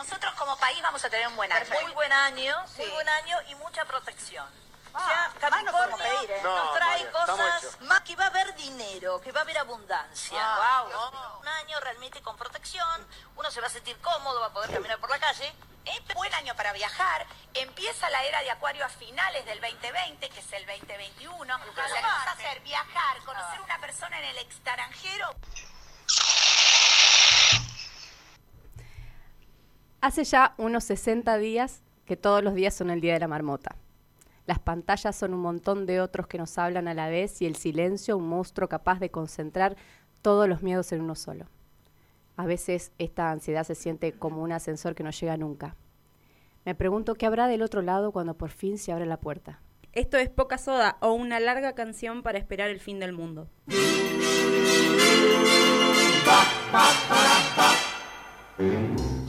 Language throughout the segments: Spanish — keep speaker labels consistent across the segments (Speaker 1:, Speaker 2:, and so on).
Speaker 1: nosotros como país vamos a tener un buen año.
Speaker 2: Muy buen año,
Speaker 1: Sí.
Speaker 2: muy buen año y mucha protección. O
Speaker 1: Ah,
Speaker 2: sea,
Speaker 1: más no podemos
Speaker 2: Capricornio
Speaker 1: pedir, ¿eh?
Speaker 2: nos
Speaker 3: No,
Speaker 2: trae cosas más que va a haber dinero, que va a haber abundancia.
Speaker 1: Ah,
Speaker 2: Un año realmente con protección, uno se va a sentir cómodo, va a poder caminar por la calle.
Speaker 1: Es buen año para viajar. Empieza la era de Acuario a finales del 2020, que es el 2021. O sea, ¿qué vas a hacer? Viajar, conocer una persona en el extranjero.
Speaker 4: Hace ya unos 60 días que todos los días son el Día de la Marmota. Las pantallas son un montón de otros que nos hablan a la vez y el silencio un monstruo capaz de concentrar todos los miedos en uno solo. A veces esta ansiedad se siente como un ascensor que no llega nunca. Me pregunto qué habrá del otro lado cuando por fin se abre la puerta.
Speaker 5: Esto es Poca Soda o una larga canción para esperar el fin del mundo.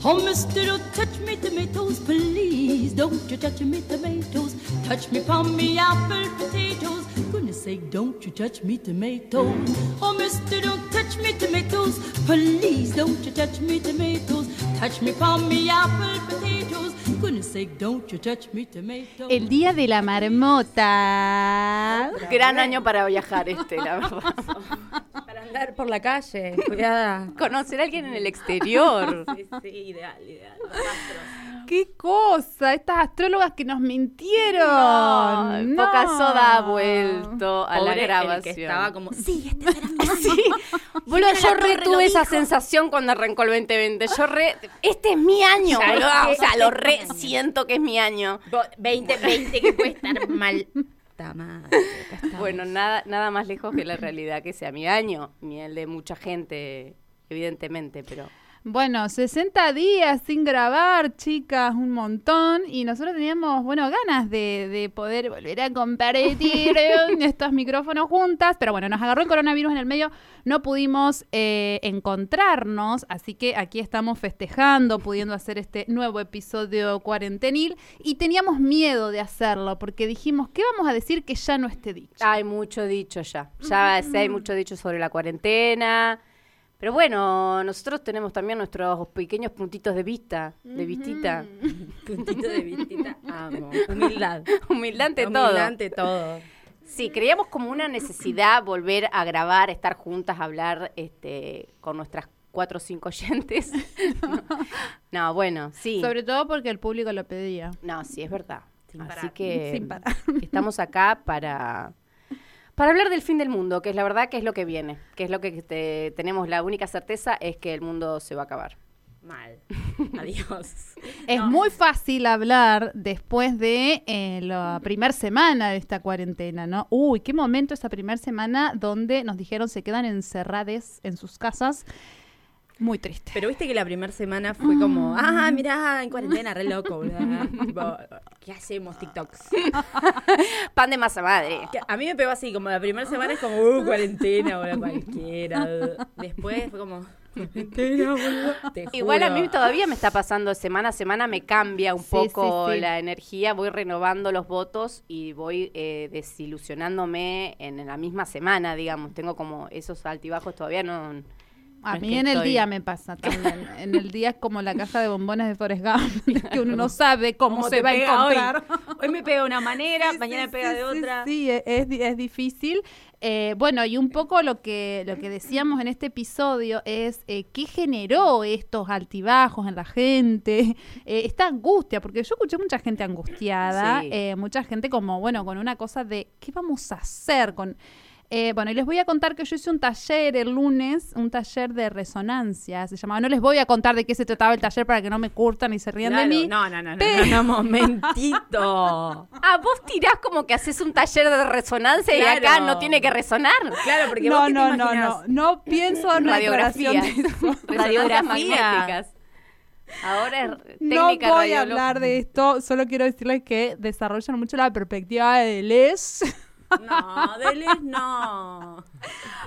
Speaker 6: Oh, mister, don't touch me tomatoes, please. Don't you touch me tomatoes. Touch me palm me apple potatoes. Goodness sake, don't you touch me tomatoes. Oh, mister, don't touch me tomatoes, please. Don't you touch me tomatoes. Touch me palm me apple potatoes. Goodness sake, don't you touch me tomatoes.
Speaker 7: El día de la marmota.
Speaker 4: Gran año para viajar este, la verdad.
Speaker 5: Andar por la calle, cuidada.
Speaker 4: Conocer a alguien en el exterior.
Speaker 5: Sí, sí, ideal, ideal.
Speaker 7: ¡Qué cosa! Estas astrólogas que nos mintieron.
Speaker 4: No,
Speaker 7: No.
Speaker 4: Poca Soda ha vuelto a la
Speaker 5: el
Speaker 4: grabación.
Speaker 5: que estaba como, sí, este será mi
Speaker 4: Sí. Boludo, yo re tuve esa sensación cuando arrancó el 2020. Yo re. Este es mi año,
Speaker 5: Ya,
Speaker 4: O sea, lo re siento que es mi año.
Speaker 5: Bo- 20, 20 que puede estar mal. Acá estamos.
Speaker 4: Bueno, nada, nada más lejos que la realidad que sea mi año, ni el de mucha gente, evidentemente, pero.
Speaker 7: Bueno, 60 días sin grabar, chicas, un montón. Y nosotros teníamos, bueno, ganas de, de poder volver a compartir estos micrófonos juntas. Pero bueno, nos agarró el coronavirus en el medio, no pudimos eh, encontrarnos. Así que aquí estamos festejando, pudiendo hacer este nuevo episodio cuarentenil. Y teníamos miedo de hacerlo, porque dijimos, ¿qué vamos a decir que ya no esté dicho?
Speaker 4: Hay mucho dicho ya. Ya sé, hay mucho dicho sobre la cuarentena. Pero bueno, nosotros tenemos también nuestros pequeños puntitos de vista, de vistita.
Speaker 5: Puntito de vistita, amo. Humildad.
Speaker 4: Humildad ante
Speaker 5: Humildad
Speaker 4: todo.
Speaker 5: ante todo.
Speaker 4: Sí, creíamos como una necesidad volver a grabar, estar juntas, hablar este, con nuestras cuatro o cinco oyentes. no. No, bueno, sí.
Speaker 7: Sobre todo porque el público lo pedía.
Speaker 4: No, sí, es verdad.
Speaker 5: Sin
Speaker 4: Así
Speaker 5: parar.
Speaker 4: que
Speaker 7: Sin parar.
Speaker 4: estamos acá para, para hablar del fin del mundo, que es la verdad que es lo que viene, que es lo que te- tenemos la única certeza es que el mundo se va a acabar.
Speaker 5: Mal. Adiós.
Speaker 7: Es
Speaker 5: No.
Speaker 7: muy fácil hablar después de eh, la primera semana de esta cuarentena, ¿no? Uy, qué momento esa primera semana donde nos dijeron se quedan encerrades en sus casas. Muy triste.
Speaker 5: Pero viste que la primera semana fue como, ah, mirá, en cuarentena, re loco, boludo. Tipo, ¿Qué hacemos, TikToks?
Speaker 4: Pan de masa madre.
Speaker 5: A mí me pegó así, como la primera semana es como, uh, cuarentena, boludo, cualquiera. Después fue como, cuarentena, boludo. Te
Speaker 4: Igual a
Speaker 5: juro.
Speaker 4: mí todavía me está pasando semana a semana, me cambia un
Speaker 7: Sí,
Speaker 4: poco
Speaker 7: sí, sí.
Speaker 4: la energía, voy renovando los votos y voy eh, desilusionándome en la misma semana, digamos. Tengo como esos altibajos todavía no...
Speaker 7: A
Speaker 4: no
Speaker 7: mí en el
Speaker 4: estoy-
Speaker 7: día me pasa también. en el día es como la caja de bombones de Forrest Gump, que uno no sabe cómo,
Speaker 5: ¿Cómo
Speaker 7: se va a
Speaker 5: hoy?
Speaker 7: encontrar.
Speaker 5: Hoy me pega de una manera,
Speaker 7: Sí,
Speaker 5: mañana
Speaker 7: sí,
Speaker 5: me pega
Speaker 7: sí,
Speaker 5: de otra.
Speaker 7: Sí, es, es es difícil. Eh, bueno, y un poco lo que, lo que decíamos en este episodio es eh, qué generó estos altibajos en la gente, eh, esta angustia, porque yo escuché mucha gente angustiada, eh, mucha gente como, bueno, con una cosa de, ¿qué vamos a hacer con...? Eh, bueno, y les voy a contar que yo hice un taller el lunes, un taller de resonancia, se llamaba. No les voy a contar de qué se trataba el taller para que no me curtan y se rían
Speaker 5: Claro,
Speaker 7: de mí.
Speaker 5: No, no, no, no,
Speaker 7: pero-
Speaker 5: no, no, momentito.
Speaker 4: Ah, vos tirás como que haces un taller de resonancia y acá no tiene que resonar.
Speaker 5: Claro, porque
Speaker 7: no,
Speaker 5: vos qué te
Speaker 7: no, no, no, no pienso en una
Speaker 4: Radiografía.
Speaker 7: declaración de eso.
Speaker 4: Resonancias
Speaker 5: Radiografía.
Speaker 4: magnéticas. Ahora es
Speaker 7: No voy a hablar de esto, solo quiero decirles que desarrollan mucho la perspectiva de Les.
Speaker 5: No, Deles no.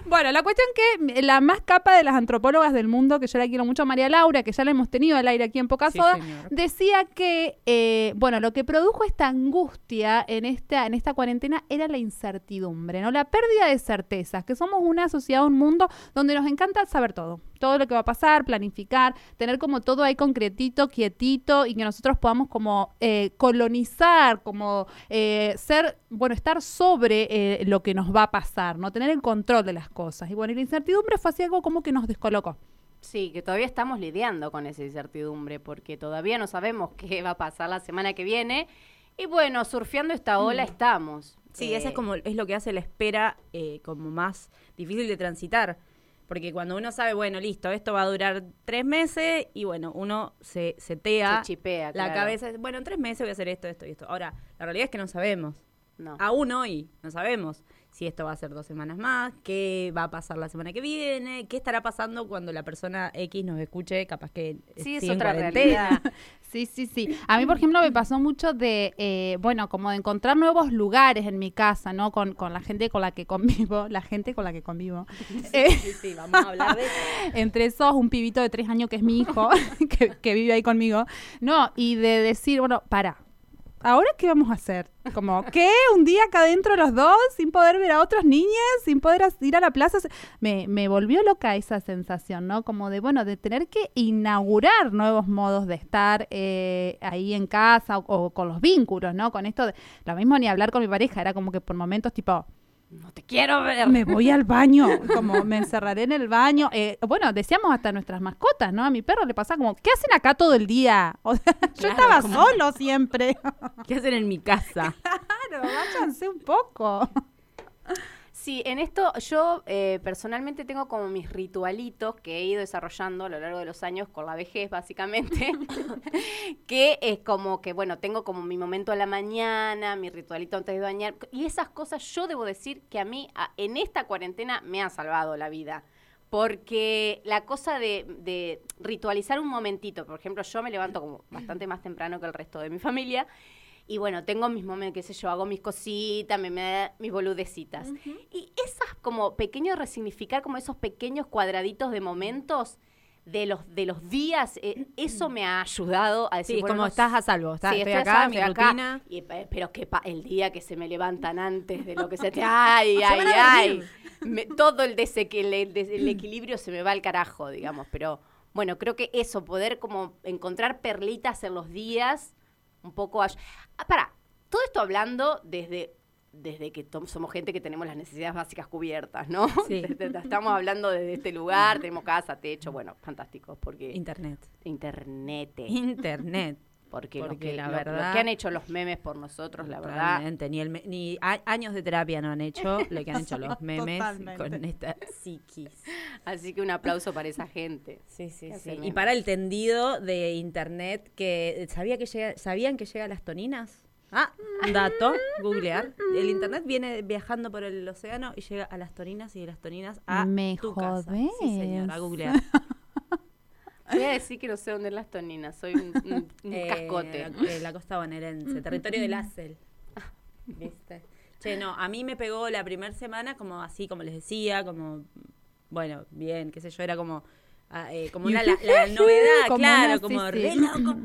Speaker 7: bueno, la cuestión que la más capa de las antropólogas del mundo, que yo la quiero mucho, María Laura, que ya la hemos tenido al aire aquí en Poca
Speaker 5: Sí,
Speaker 7: Soda,
Speaker 5: señor.
Speaker 7: decía que, eh, bueno, lo que produjo esta angustia en esta, en esta cuarentena era la incertidumbre, ¿no? La pérdida de certezas, que somos una sociedad, un mundo donde nos encanta saber todo. Todo lo que va a pasar, planificar, tener como todo ahí concretito, quietito y que nosotros podamos como eh, colonizar, como eh, ser, bueno, estar sobre eh, lo que nos va a pasar, ¿no? Tener el control de las cosas. Y bueno, y la incertidumbre fue así algo como que nos descolocó.
Speaker 4: Sí, que todavía estamos lidiando con esa incertidumbre porque todavía no sabemos qué va a pasar la semana que viene. Y bueno, surfeando esta ola estamos.
Speaker 5: Sí,
Speaker 4: Eh,
Speaker 5: esa es como es lo que hace la espera eh, como más difícil de transitar. Porque cuando uno sabe, bueno, listo, esto va a durar tres meses y bueno, uno se setea
Speaker 4: Se chipea,
Speaker 5: la
Speaker 4: claro.
Speaker 5: cabeza, bueno, en tres meses voy a hacer esto, esto y esto. Ahora, la realidad es que no sabemos.
Speaker 4: No.
Speaker 5: Aún hoy no sabemos si esto va a ser dos semanas más, qué va a pasar la semana que viene, qué estará pasando cuando la persona X nos escuche, capaz que
Speaker 4: Sí, es otra
Speaker 5: cuarentena.
Speaker 4: realidad.
Speaker 7: Sí, sí, sí. A mí, por ejemplo, me pasó mucho de, eh, bueno, como de encontrar nuevos lugares en mi casa, ¿no? Con, con la gente con la que convivo, la gente con la que convivo. Eh,
Speaker 5: Sí, sí, vamos a hablar de eso.
Speaker 7: entre esos, un pibito de tres años que es mi hijo, que, que vive ahí conmigo. No, y de decir, bueno, para. ¿Ahora qué vamos a hacer? Como, ¿qué? ¿Un día acá adentro los dos? Sin poder ver a otros niños, sin poder ir a la plaza. Me, me volvió loca esa sensación, ¿no? Como de, bueno, de tener que inaugurar nuevos modos de estar eh, ahí en casa o, o con los vínculos, ¿no? Con esto, de, lo mismo ni hablar con mi pareja, era como que por momentos tipo,
Speaker 4: No te quiero ver.
Speaker 7: me voy al baño, como me encerraré en el baño. Eh, bueno, decíamos hasta nuestras mascotas, ¿no? A mi perro le pasa como, ¿qué hacen acá todo el día? O sea, yo estaba
Speaker 5: como-
Speaker 7: solo siempre.
Speaker 5: ¿Qué hacen en mi casa?
Speaker 7: Claro, váyanse un poco.
Speaker 4: Sí, en esto yo eh, personalmente tengo como mis ritualitos que he ido desarrollando a lo largo de los años con la vejez, básicamente, que es como que, bueno, tengo como mi momento a la mañana, mi ritualito antes de bañar, y esas cosas yo debo decir que a mí a- en esta cuarentena me han salvado la vida. Porque la cosa de, de ritualizar un momentito, por ejemplo, yo me levanto como bastante más temprano que el resto de mi familia, y bueno, tengo mis momentos, qué sé yo, hago mis cositas, me, me da mis boludecitas. Y esas como pequeños resignificar, como esos pequeños cuadraditos de momentos de los, de los días, eh, eso me ha ayudado a decir,
Speaker 5: Sí,
Speaker 4: bueno,
Speaker 5: como estás a salvo. Está,
Speaker 4: Sí,
Speaker 5: estoy,
Speaker 4: a
Speaker 5: acá,
Speaker 4: salvo,
Speaker 5: mi
Speaker 4: estoy acá.
Speaker 5: rutina.
Speaker 4: Y, pe- pero que pa- el día que se me levantan antes de lo que se te... ¡Ay, ay, ay! Me- todo el, desequil- el des- el equilibrio se me va al carajo, digamos. Pero bueno, creo que eso, poder como encontrar perlitas en los días, un poco... ay- Ah, para, todo esto hablando desde... Desde que somos gente que tenemos las necesidades básicas cubiertas, ¿no?
Speaker 5: Sí.
Speaker 4: Estamos hablando desde este lugar, tenemos casa, techo, bueno, fantásticos, porque
Speaker 5: Internet.
Speaker 4: internet.
Speaker 5: Internet.
Speaker 4: Porque, lo
Speaker 5: Porque
Speaker 4: que,
Speaker 5: la
Speaker 4: lo- lo
Speaker 5: verdad-
Speaker 4: que han hecho los memes por nosotros, la verdad.
Speaker 5: Ni, el ni a- años de terapia no han hecho lo que han hecho los memes
Speaker 7: Totalmente.
Speaker 5: con esta psiquis.
Speaker 4: Así que un aplauso para esa gente.
Speaker 5: Sí, sí, sí. Y para el tendido de internet que sabía que llega, sabían que llega a las toninas. Ah, un dato, googlear. El internet viene viajando por el océano y llega a las toninas y de las toninas a
Speaker 7: Me
Speaker 5: tu casa. Sí, señor, a googlear.
Speaker 4: Voy a decir que no sé dónde es las toninas, soy un, un- un
Speaker 5: Eh,
Speaker 4: cascote.
Speaker 5: eh, la costa bonaerense, territorio del Acel. ¿Viste? Che, no, a mí me pegó la primera semana como así, como les decía, como, bueno, bien, qué sé yo, era como, ah, eh, como una, la, la novedad,
Speaker 7: Como
Speaker 5: claro,
Speaker 7: una-
Speaker 5: como
Speaker 7: sí,
Speaker 5: re
Speaker 7: sí.
Speaker 5: loco.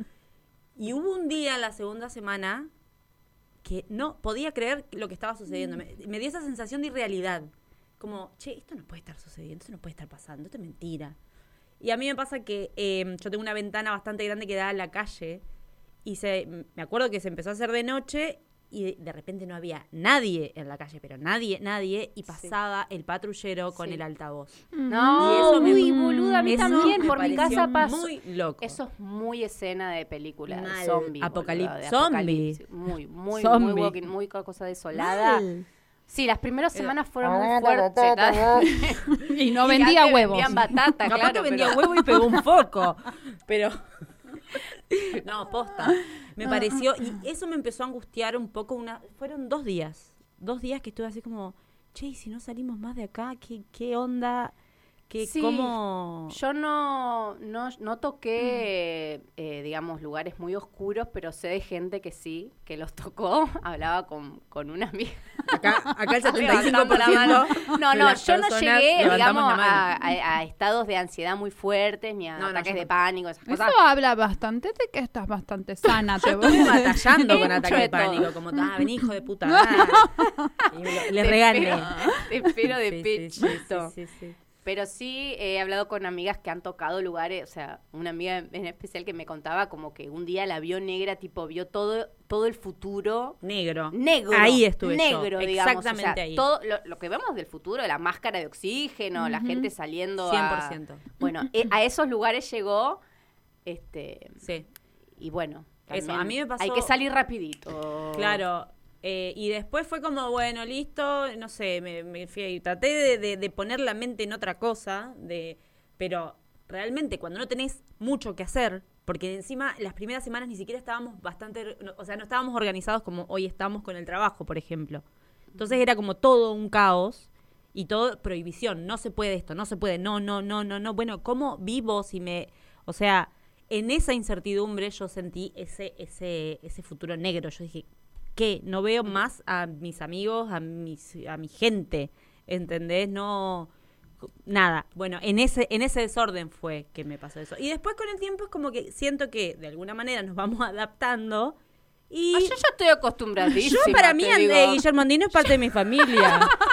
Speaker 5: Y hubo un día en la segunda semana que no podía creer lo que estaba sucediendo. Me, me dio esa sensación de irrealidad. Como, che, esto no puede estar sucediendo, esto no puede estar pasando, esto es mentira. Y a mí me pasa que eh, yo tengo una ventana bastante grande que da a la calle y se, me acuerdo que se empezó a hacer de noche y de, de repente no había nadie en la calle, pero nadie, nadie, y pasaba el patrullero con
Speaker 4: Sí.
Speaker 5: el altavoz.
Speaker 4: No,
Speaker 5: Y eso me-
Speaker 4: uy, boluda, a mí también,
Speaker 5: me
Speaker 4: por mi casa pasó.
Speaker 5: Muy loco.
Speaker 4: Eso es muy escena de película,
Speaker 5: Mal.
Speaker 4: de zombie.
Speaker 5: Apocalip-
Speaker 4: boluda, de
Speaker 5: zombie.
Speaker 4: apocalipsis. Muy, muy,
Speaker 5: Zombie.
Speaker 4: muy walking, muy cosa desolada.
Speaker 5: Mal.
Speaker 4: Sí, las primeras semanas fueron muy fuertes. ¿tá?
Speaker 7: Y no
Speaker 4: Y
Speaker 7: vendía
Speaker 4: antes
Speaker 7: huevos.
Speaker 4: Vendían batata,
Speaker 5: Capaz
Speaker 4: claro.
Speaker 5: que vendía
Speaker 4: pero-
Speaker 5: huevo y pegó un foco. Pero. No, posta. Me pareció. Y eso me empezó a angustiar un poco. Una, fueron dos días. Dos días que estuve así como. Che, ¿y si no salimos más de acá, ¿qué, qué onda? ¿Qué,
Speaker 4: Sí,
Speaker 5: ¿Cómo.?
Speaker 4: Yo no, no, no toqué, eh, digamos, lugares muy oscuros, pero sé de gente que sí, que los tocó. Hablaba con, con una amiga.
Speaker 5: Acá, acá el
Speaker 4: Levantando la mano.
Speaker 5: 75%
Speaker 4: No, no,
Speaker 5: las
Speaker 4: yo no llegué, digamos, a, a- a estados de ansiedad muy fuertes, ni a
Speaker 5: No,
Speaker 4: ataques de pánico, esas
Speaker 7: Eso
Speaker 4: cosas.
Speaker 7: habla bastante de que estás bastante sana, te voy
Speaker 5: batallando con
Speaker 4: Mucho
Speaker 5: ataque
Speaker 4: de
Speaker 5: pánico, como, ah, ven hijo de puta. ah". Y me lo- le
Speaker 4: Te espero- Te espero de
Speaker 5: Sí, sí, sí,
Speaker 4: pechito.
Speaker 5: sí, sí, sí.
Speaker 4: Pero sí he hablado con amigas que han tocado lugares, o sea, una amiga en especial que me contaba como que un día la vio negra, tipo, vio todo, todo el futuro
Speaker 5: Negro.
Speaker 4: negro.
Speaker 5: Ahí estuve yo,
Speaker 4: negro, digamos. o sea,
Speaker 5: exactamente ahí.
Speaker 4: Todo lo, lo que vemos del futuro, la máscara de oxígeno, la gente saliendo a...
Speaker 5: 100%.
Speaker 4: Bueno, eh, a esos lugares llegó, este,
Speaker 5: Sí.
Speaker 4: y bueno.
Speaker 5: Eso, a mí me pasó-
Speaker 4: Hay que salir rapidito.
Speaker 5: Claro. Eh, y después fue como, bueno, listo, no sé, me, me fui y traté de, de- de poner la mente en otra cosa, de, pero realmente cuando no tenés mucho que hacer, porque encima las primeras semanas ni siquiera estábamos bastante, no- o sea, no estábamos organizados como hoy estamos con el trabajo, por ejemplo. Entonces era como todo un caos y todo prohibición, no se puede esto, no se puede, no, no, no, no, no. Bueno, ¿cómo vivo si me, o sea, en esa incertidumbre yo sentí ese, ese, ese futuro negro. Yo dije, ¿qué? No veo más a mis amigos, a mis, a mi gente, ¿entendés? No, nada. Bueno, en ese, en ese desorden fue que me pasó eso. Y después con el tiempo es como que siento que de alguna manera nos vamos adaptando y...
Speaker 4: Ah, yo ya estoy acostumbradísima.
Speaker 5: Yo para mí. Guillermo Andino es parte de mi familia.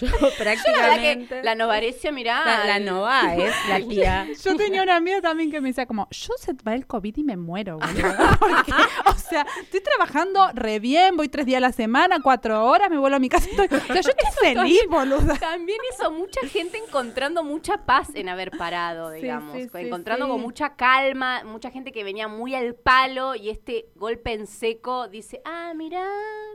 Speaker 5: Yo
Speaker 4: La verdad
Speaker 5: prácticamente...
Speaker 4: que la novarecia, mirá.
Speaker 5: La, la Nova es la tía.
Speaker 7: Yo tenía una amiga también que me decía como, yo se va el COVID y me muero, boludo. Porque, o sea, estoy trabajando re bien, voy tres días a la semana, cuatro horas, me vuelvo a mi casa. y Estoy, o sea, yo estoy feliz, boluda.
Speaker 4: También eso, mucha gente encontrando mucha paz en haber parado, digamos.
Speaker 7: sí, sí,
Speaker 4: encontrando
Speaker 7: sí.
Speaker 4: con mucha calma, mucha gente que venía muy al palo y este golpe en seco dice, ah, mira,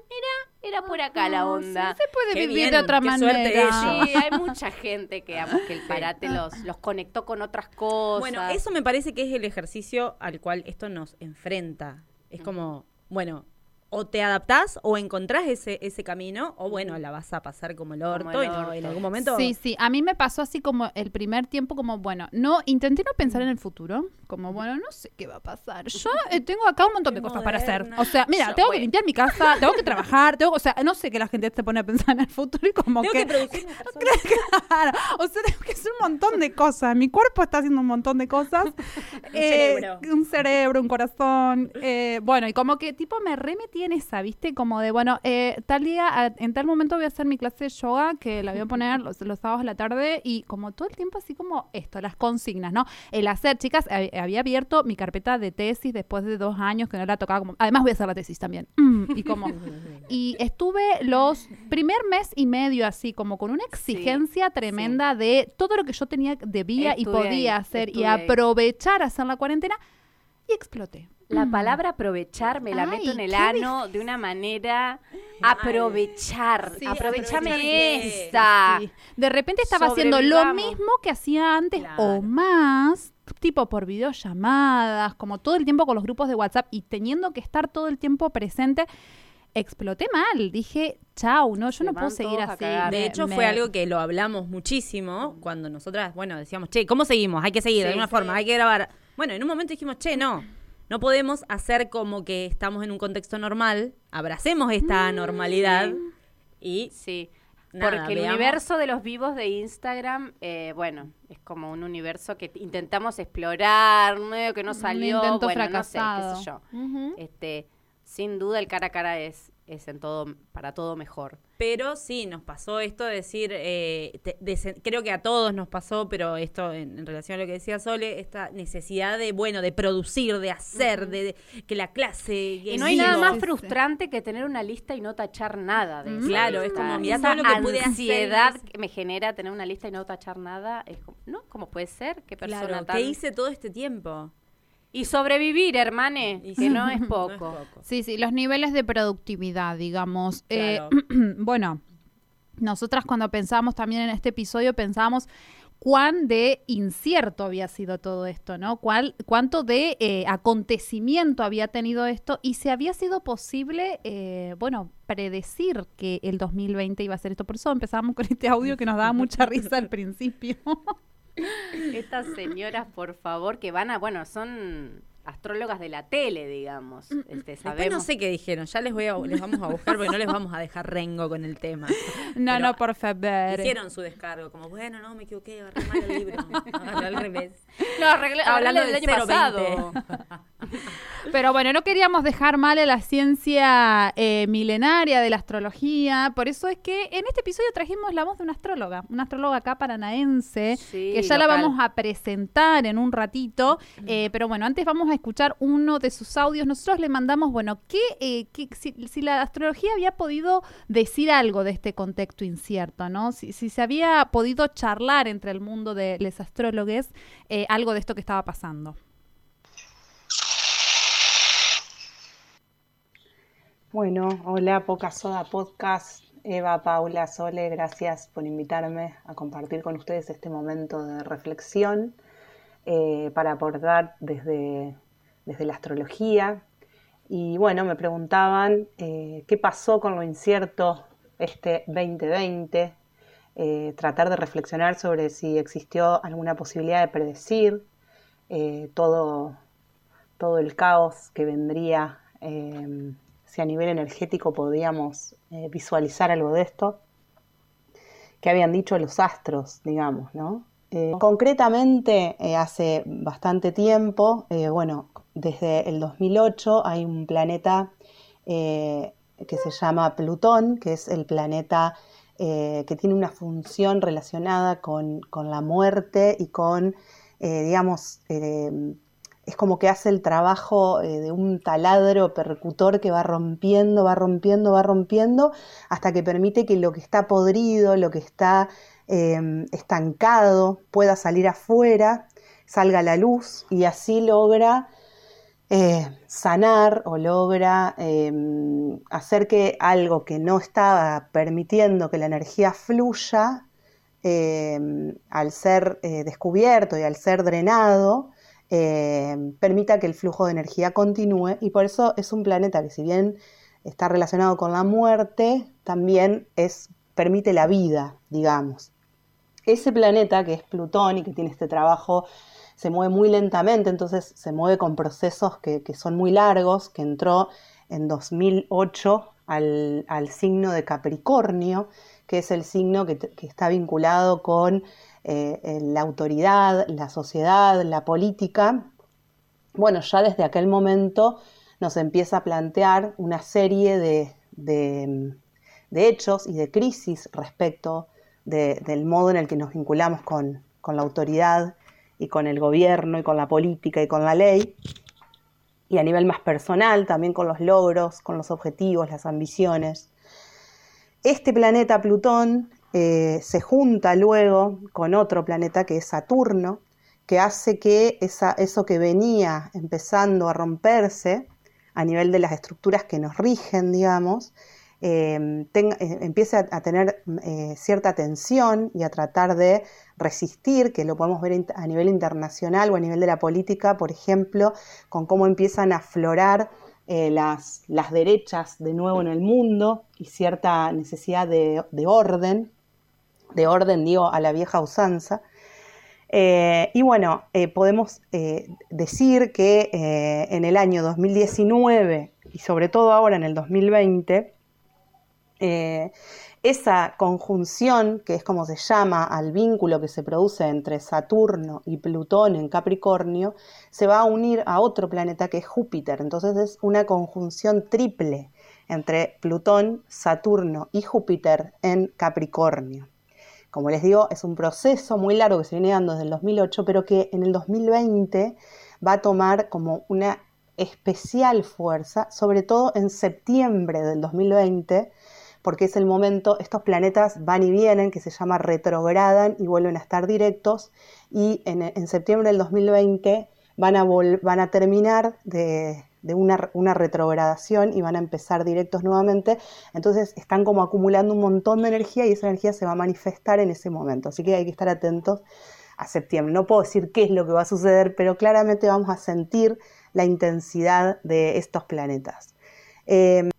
Speaker 4: mira, era por acá la onda.
Speaker 7: Se puede
Speaker 5: Qué
Speaker 7: vivir
Speaker 5: bien,
Speaker 7: de otra
Speaker 5: qué suerte
Speaker 7: manera.
Speaker 4: Sí, hay mucha gente que, digamos, que el parate los, los conectó con otras cosas.
Speaker 5: Bueno, eso me parece que es el ejercicio al cual esto nos enfrenta. Es como, bueno, o te adaptás o encontrás ese, ese camino, o bueno, la vas a pasar como el orto,
Speaker 4: el
Speaker 5: y no- en algún momento.
Speaker 7: Sí, sí, a mí me pasó así como el primer tiempo como, bueno, no, intenté no pensar en el futuro, como, bueno, no sé qué va a pasar. Yo eh, tengo acá un montón de
Speaker 5: Qué
Speaker 7: cosas para hacer. O sea, mira,
Speaker 4: Yo,
Speaker 7: tengo que limpiar mi casa, tengo que trabajar, tengo, o sea, no sé que la gente se pone a pensar en el futuro y como
Speaker 5: Tengo
Speaker 7: que...
Speaker 5: que.
Speaker 7: Claro, o sea, tengo que hacer un montón de cosas. Mi cuerpo está haciendo un montón de cosas. un
Speaker 5: cerebro.
Speaker 7: Un cerebro, un corazón. eh, bueno, y como que tipo me remetí en esa, ¿viste? Como de, bueno, eh, tal día, en tal momento voy a hacer mi clase de yoga, que la voy a poner los, los sábados a la tarde, y como todo el tiempo así como esto, las consignas, ¿no? El hacer, chicas, había abierto mi carpeta de tesis después de dos años que no la tocaba como... Además voy a hacer la tesis también. Mm, y como... Y estuve los primer mes y medio así, como con una exigencia tremenda de todo lo que yo tenía, debía y podía
Speaker 4: ahí,
Speaker 7: hacer y
Speaker 4: ahí.
Speaker 7: aprovechar hacer la cuarentena y exploté.
Speaker 4: La palabra aprovechar me la
Speaker 7: Ay,
Speaker 4: meto en el ano de una manera aprovechar.
Speaker 7: Sí,
Speaker 4: Aprovechame esta.
Speaker 7: Sí. De repente estaba haciendo lo mismo que hacía antes
Speaker 5: Claro.
Speaker 7: o más, tipo por videollamadas, como todo el tiempo con los grupos de WhatsApp y teniendo que estar todo el tiempo presente. Exploté mal, dije, chau, no, yo
Speaker 4: Se
Speaker 7: no puedo seguir así.
Speaker 5: De hecho,
Speaker 7: me-
Speaker 5: fue algo que lo hablamos muchísimo cuando nosotras, bueno, decíamos, che, ¿cómo seguimos? Hay que seguir de alguna
Speaker 4: sí.
Speaker 5: forma, hay que grabar. Bueno, en un momento dijimos, che, no, no podemos hacer como que estamos en un contexto normal, abracemos esta anormalidad y
Speaker 4: Sí.
Speaker 5: Nada,
Speaker 4: Porque el
Speaker 5: veamos.
Speaker 4: universo de los vivos de Instagram, eh, bueno, es como un universo que intentamos explorar, medio que no salió, bueno,
Speaker 7: fracasado.
Speaker 4: no sé, qué sé yo. Este, sin duda el cara a cara es, es en todo, para todo mejor.
Speaker 5: Pero sí, nos pasó esto de decir, eh, te- de creo que a todos nos pasó, pero esto en, en relación a lo que decía Sole, esta necesidad de, bueno, de producir, de hacer, de, de- que la clase...
Speaker 4: Y no hay
Speaker 5: vivo.
Speaker 4: nada más frustrante que tener una lista y no tachar nada de
Speaker 5: Claro, es como, mirá todo lo que pude hacer.
Speaker 4: ansiedad que me genera tener una lista y no tachar nada. Es como, ¿no? ¿Cómo puede ser? ¿Qué persona
Speaker 5: Claro,
Speaker 4: tan...
Speaker 5: ¿qué hice todo este tiempo?
Speaker 4: Y sobrevivir, hermane,
Speaker 5: Y
Speaker 4: que
Speaker 5: sí,
Speaker 4: no es
Speaker 5: no
Speaker 4: poco.
Speaker 5: es poco.
Speaker 7: Sí, sí, los niveles de productividad, digamos. Eh,
Speaker 5: Claro.
Speaker 7: bueno, nosotras cuando pensamos también en este episodio pensábamos cuán de incierto había sido todo esto, ¿no? Cuál, cuánto de eh, acontecimiento había tenido esto y si había sido posible, eh, bueno, predecir que el 2020 iba a ser esto. Por eso empezamos con este audio que nos daba mucha risa al principio.
Speaker 4: Estas señoras, por favor, que van a, bueno, son astrólogas de la tele, digamos. Este,
Speaker 5: Después
Speaker 4: sabemos.
Speaker 5: no sé qué dijeron, ya les voy a, les vamos a buscar porque no les vamos a dejar rengo con el tema.
Speaker 7: No,
Speaker 5: Pero
Speaker 7: no, por favor.
Speaker 5: Hicieron su descargo, como, bueno, no, me equivoqué, agarré mal el libro, agarré al revés.
Speaker 4: No, arreglé,
Speaker 5: hablando
Speaker 4: del
Speaker 5: del
Speaker 4: año
Speaker 5: 020.
Speaker 4: pasado.
Speaker 7: Pero bueno, no queríamos dejar mal a la ciencia eh, milenaria de la astrología. Por eso es que en este episodio trajimos la voz de una astróloga, una astróloga acá paranaense,
Speaker 4: Sí,
Speaker 7: que ya la vamos a presentar en un ratito. Eh, pero bueno, antes vamos a escuchar uno de sus audios. Nosotros le mandamos, bueno, ¿qué, eh, qué- si, la astrología había podido decir algo de este contexto incierto, ¿no? Si, si se había podido charlar entre el mundo de los astrólogos eh, algo de esto que estaba pasando.
Speaker 3: Bueno, hola, Poca Soda Podcast. Eva, Paula, Sole, gracias por invitarme a compartir con ustedes este momento de reflexión eh, para aportar desde, desde la astrología. Y bueno, me preguntaban eh, qué pasó con lo incierto este 2020, eh, tratar de reflexionar sobre si existió alguna posibilidad de predecir eh, todo, todo el caos que vendría, eh, si a nivel energético podíamos visualizar algo de esto, que habían dicho los astros, digamos, ¿no? Concretamente, hace bastante tiempo, bueno, desde el 2008 hay un planeta eh, que se llama Plutón, que es el planeta eh, que tiene una función relacionada con, la muerte y con, eh, digamos, es como que hace el trabajo de un taladro percutor que va rompiendo, va rompiendo, va rompiendo, hasta que permite que lo que está podrido, lo que está estancado, pueda salir afuera, salga a la luz y así logra eh, sanar o logra eh, hacer que algo que no estaba permitiendo que la energía fluya, eh, al ser descubierto y al ser drenado, permita que el flujo de energía continúe y por eso es un planeta que si bien está relacionado con la muerte, también es, permite la vida, digamos. Ese planeta que es Plutón y que tiene este trabajo se mueve muy lentamente, entonces se mueve con procesos que, que son muy largos, que entró en 2008 al, al signo de Capricornio, que es el signo que, que está vinculado con eh, la autoridad, la sociedad, la política. Bueno, ya desde aquel momento nos empieza a plantear una serie de, de, de hechos y de crisis respecto de, del modo en el que nos vinculamos con, con la autoridad y con el gobierno y con la política y con la ley, y a nivel más personal, también con los logros, con los objetivos, las ambiciones. Este planeta Plutón eh, se junta luego con otro planeta que es Saturno, que hace que esa, eso que venía empezando a romperse a nivel de las estructuras que nos rigen, digamos, tenga, eh, empiece a, tener eh, cierta tensión y a tratar de resistir, que lo podemos ver a nivel internacional o a nivel de la política, por ejemplo, con cómo empiezan a aflorar eh, las, las, derechas de nuevo en el mundo y cierta necesidad de, de orden, de orden, digo, a la vieja usanza. Y bueno, podemos decir que en el año 2019 y sobre todo ahora en el 2020, eh, esa conjunción, que es como se llama al vínculo que se produce entre Saturno y Plutón en Capricornio, se va a unir a otro planeta que es Júpiter. Entonces es una conjunción triple entre Plutón, Saturno y Júpiter en Capricornio. Como les digo, es un proceso muy largo que se viene dando desde el 2008, pero que en el 2020 va a tomar como una especial fuerza, sobre todo en septiembre del 2020, porque es el momento, estos planetas van y vienen, que se llama retrogradan y vuelven a estar directos, y en, en septiembre del 2020 van a, van a terminar de, de una, una, retrogradación y van a empezar directos nuevamente. Entonces están como acumulando un montón de energía y esa energía se va a manifestar en ese momento. Así que hay que estar atentos a septiembre. No puedo decir qué es lo que va a suceder, pero claramente vamos a sentir la intensidad de estos planetas. Eh,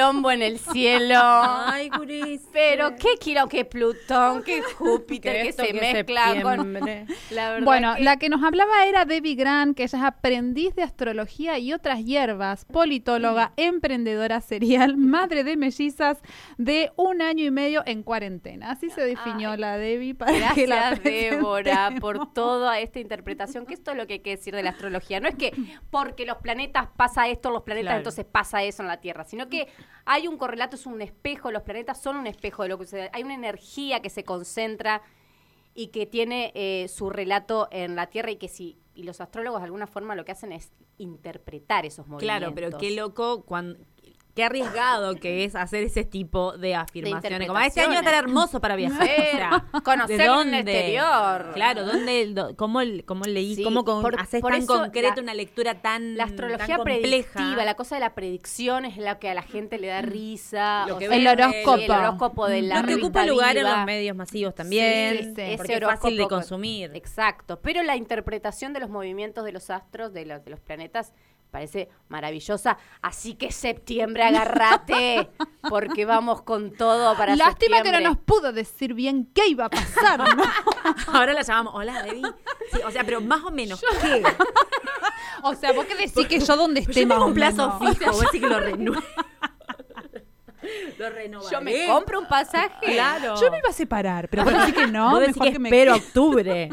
Speaker 4: quilombo en el cielo.
Speaker 5: Ay, Curis.
Speaker 4: Pero qué quilombo, qué Plutón, qué Júpiter, que, se
Speaker 5: que
Speaker 4: mezcla con...
Speaker 5: septiembre.
Speaker 4: La verdad
Speaker 7: Bueno,
Speaker 4: que-
Speaker 7: la que nos hablaba era Debbie Grant, que ella es aprendiz de astrología y otras hierbas, politóloga, emprendedora serial, madre de mellizas de un año y medio en cuarentena. Así se definió
Speaker 4: Ay.
Speaker 7: la Debbie para que la
Speaker 4: Gracias, Débora, por toda esta interpretación, que esto es lo que hay que decir de la astrología. No es que porque los planetas pasa esto, los planetas
Speaker 5: Claro.
Speaker 4: entonces pasa eso en la Tierra, sino que hay un correlato, es un espejo, los planetas son un espejo de lo que sucede. Hay una energía que se concentra y que tiene eh, su relato en la Tierra y que si y los astrólogos de alguna forma lo que hacen es interpretar esos movimientos.
Speaker 5: Claro, pero qué loco, cuan- qué arriesgado que es hacer ese tipo de afirmaciones. Como "Ah, este año va a estar hermoso para viajar.
Speaker 4: Sí,
Speaker 5: O sea,
Speaker 4: conocer
Speaker 5: ¿de
Speaker 4: el exterior.
Speaker 5: Claro, ¿dónde, do- cómo, el- cómo leí,
Speaker 4: Sí,
Speaker 5: cómo con-
Speaker 4: por-
Speaker 5: haces
Speaker 4: por
Speaker 5: tan concreto
Speaker 4: la-
Speaker 5: una lectura tan
Speaker 4: La astrología
Speaker 5: tan compleja?
Speaker 4: predictiva, la cosa de la predicción es la que a la gente le da risa.
Speaker 5: Lo
Speaker 4: o
Speaker 5: que
Speaker 4: sea,
Speaker 7: El horóscopo.
Speaker 4: el horóscopo de la
Speaker 5: Lo que ocupa lugar en
Speaker 4: Viva.
Speaker 5: los medios masivos también,
Speaker 7: Sí, sí.
Speaker 5: porque
Speaker 4: Ese
Speaker 5: es fácil de consumir.
Speaker 4: Exacto, pero la interpretación de los movimientos de los astros, de, los- de los planetas, parece maravillosa. Así que septiembre, agárrate, porque vamos con todo para
Speaker 7: Lástima que no nos pudo decir bien qué iba a pasar, ¿no?
Speaker 5: Ahora la llamamos, hola, Debbie. Sí, o sea, pero más o menos, ¿qué?
Speaker 7: o sea, vos qué decís que yo donde esté
Speaker 5: Yo tengo un plazo
Speaker 7: menos?
Speaker 5: fijo, vos decís que lo renueve. lo renovaré.
Speaker 4: Yo me compro un pasaje.
Speaker 5: Claro.
Speaker 7: Yo me iba a separar, pero vos decís que no,
Speaker 5: Vos decís
Speaker 7: mejor
Speaker 5: que
Speaker 7: que me
Speaker 5: espero octubre.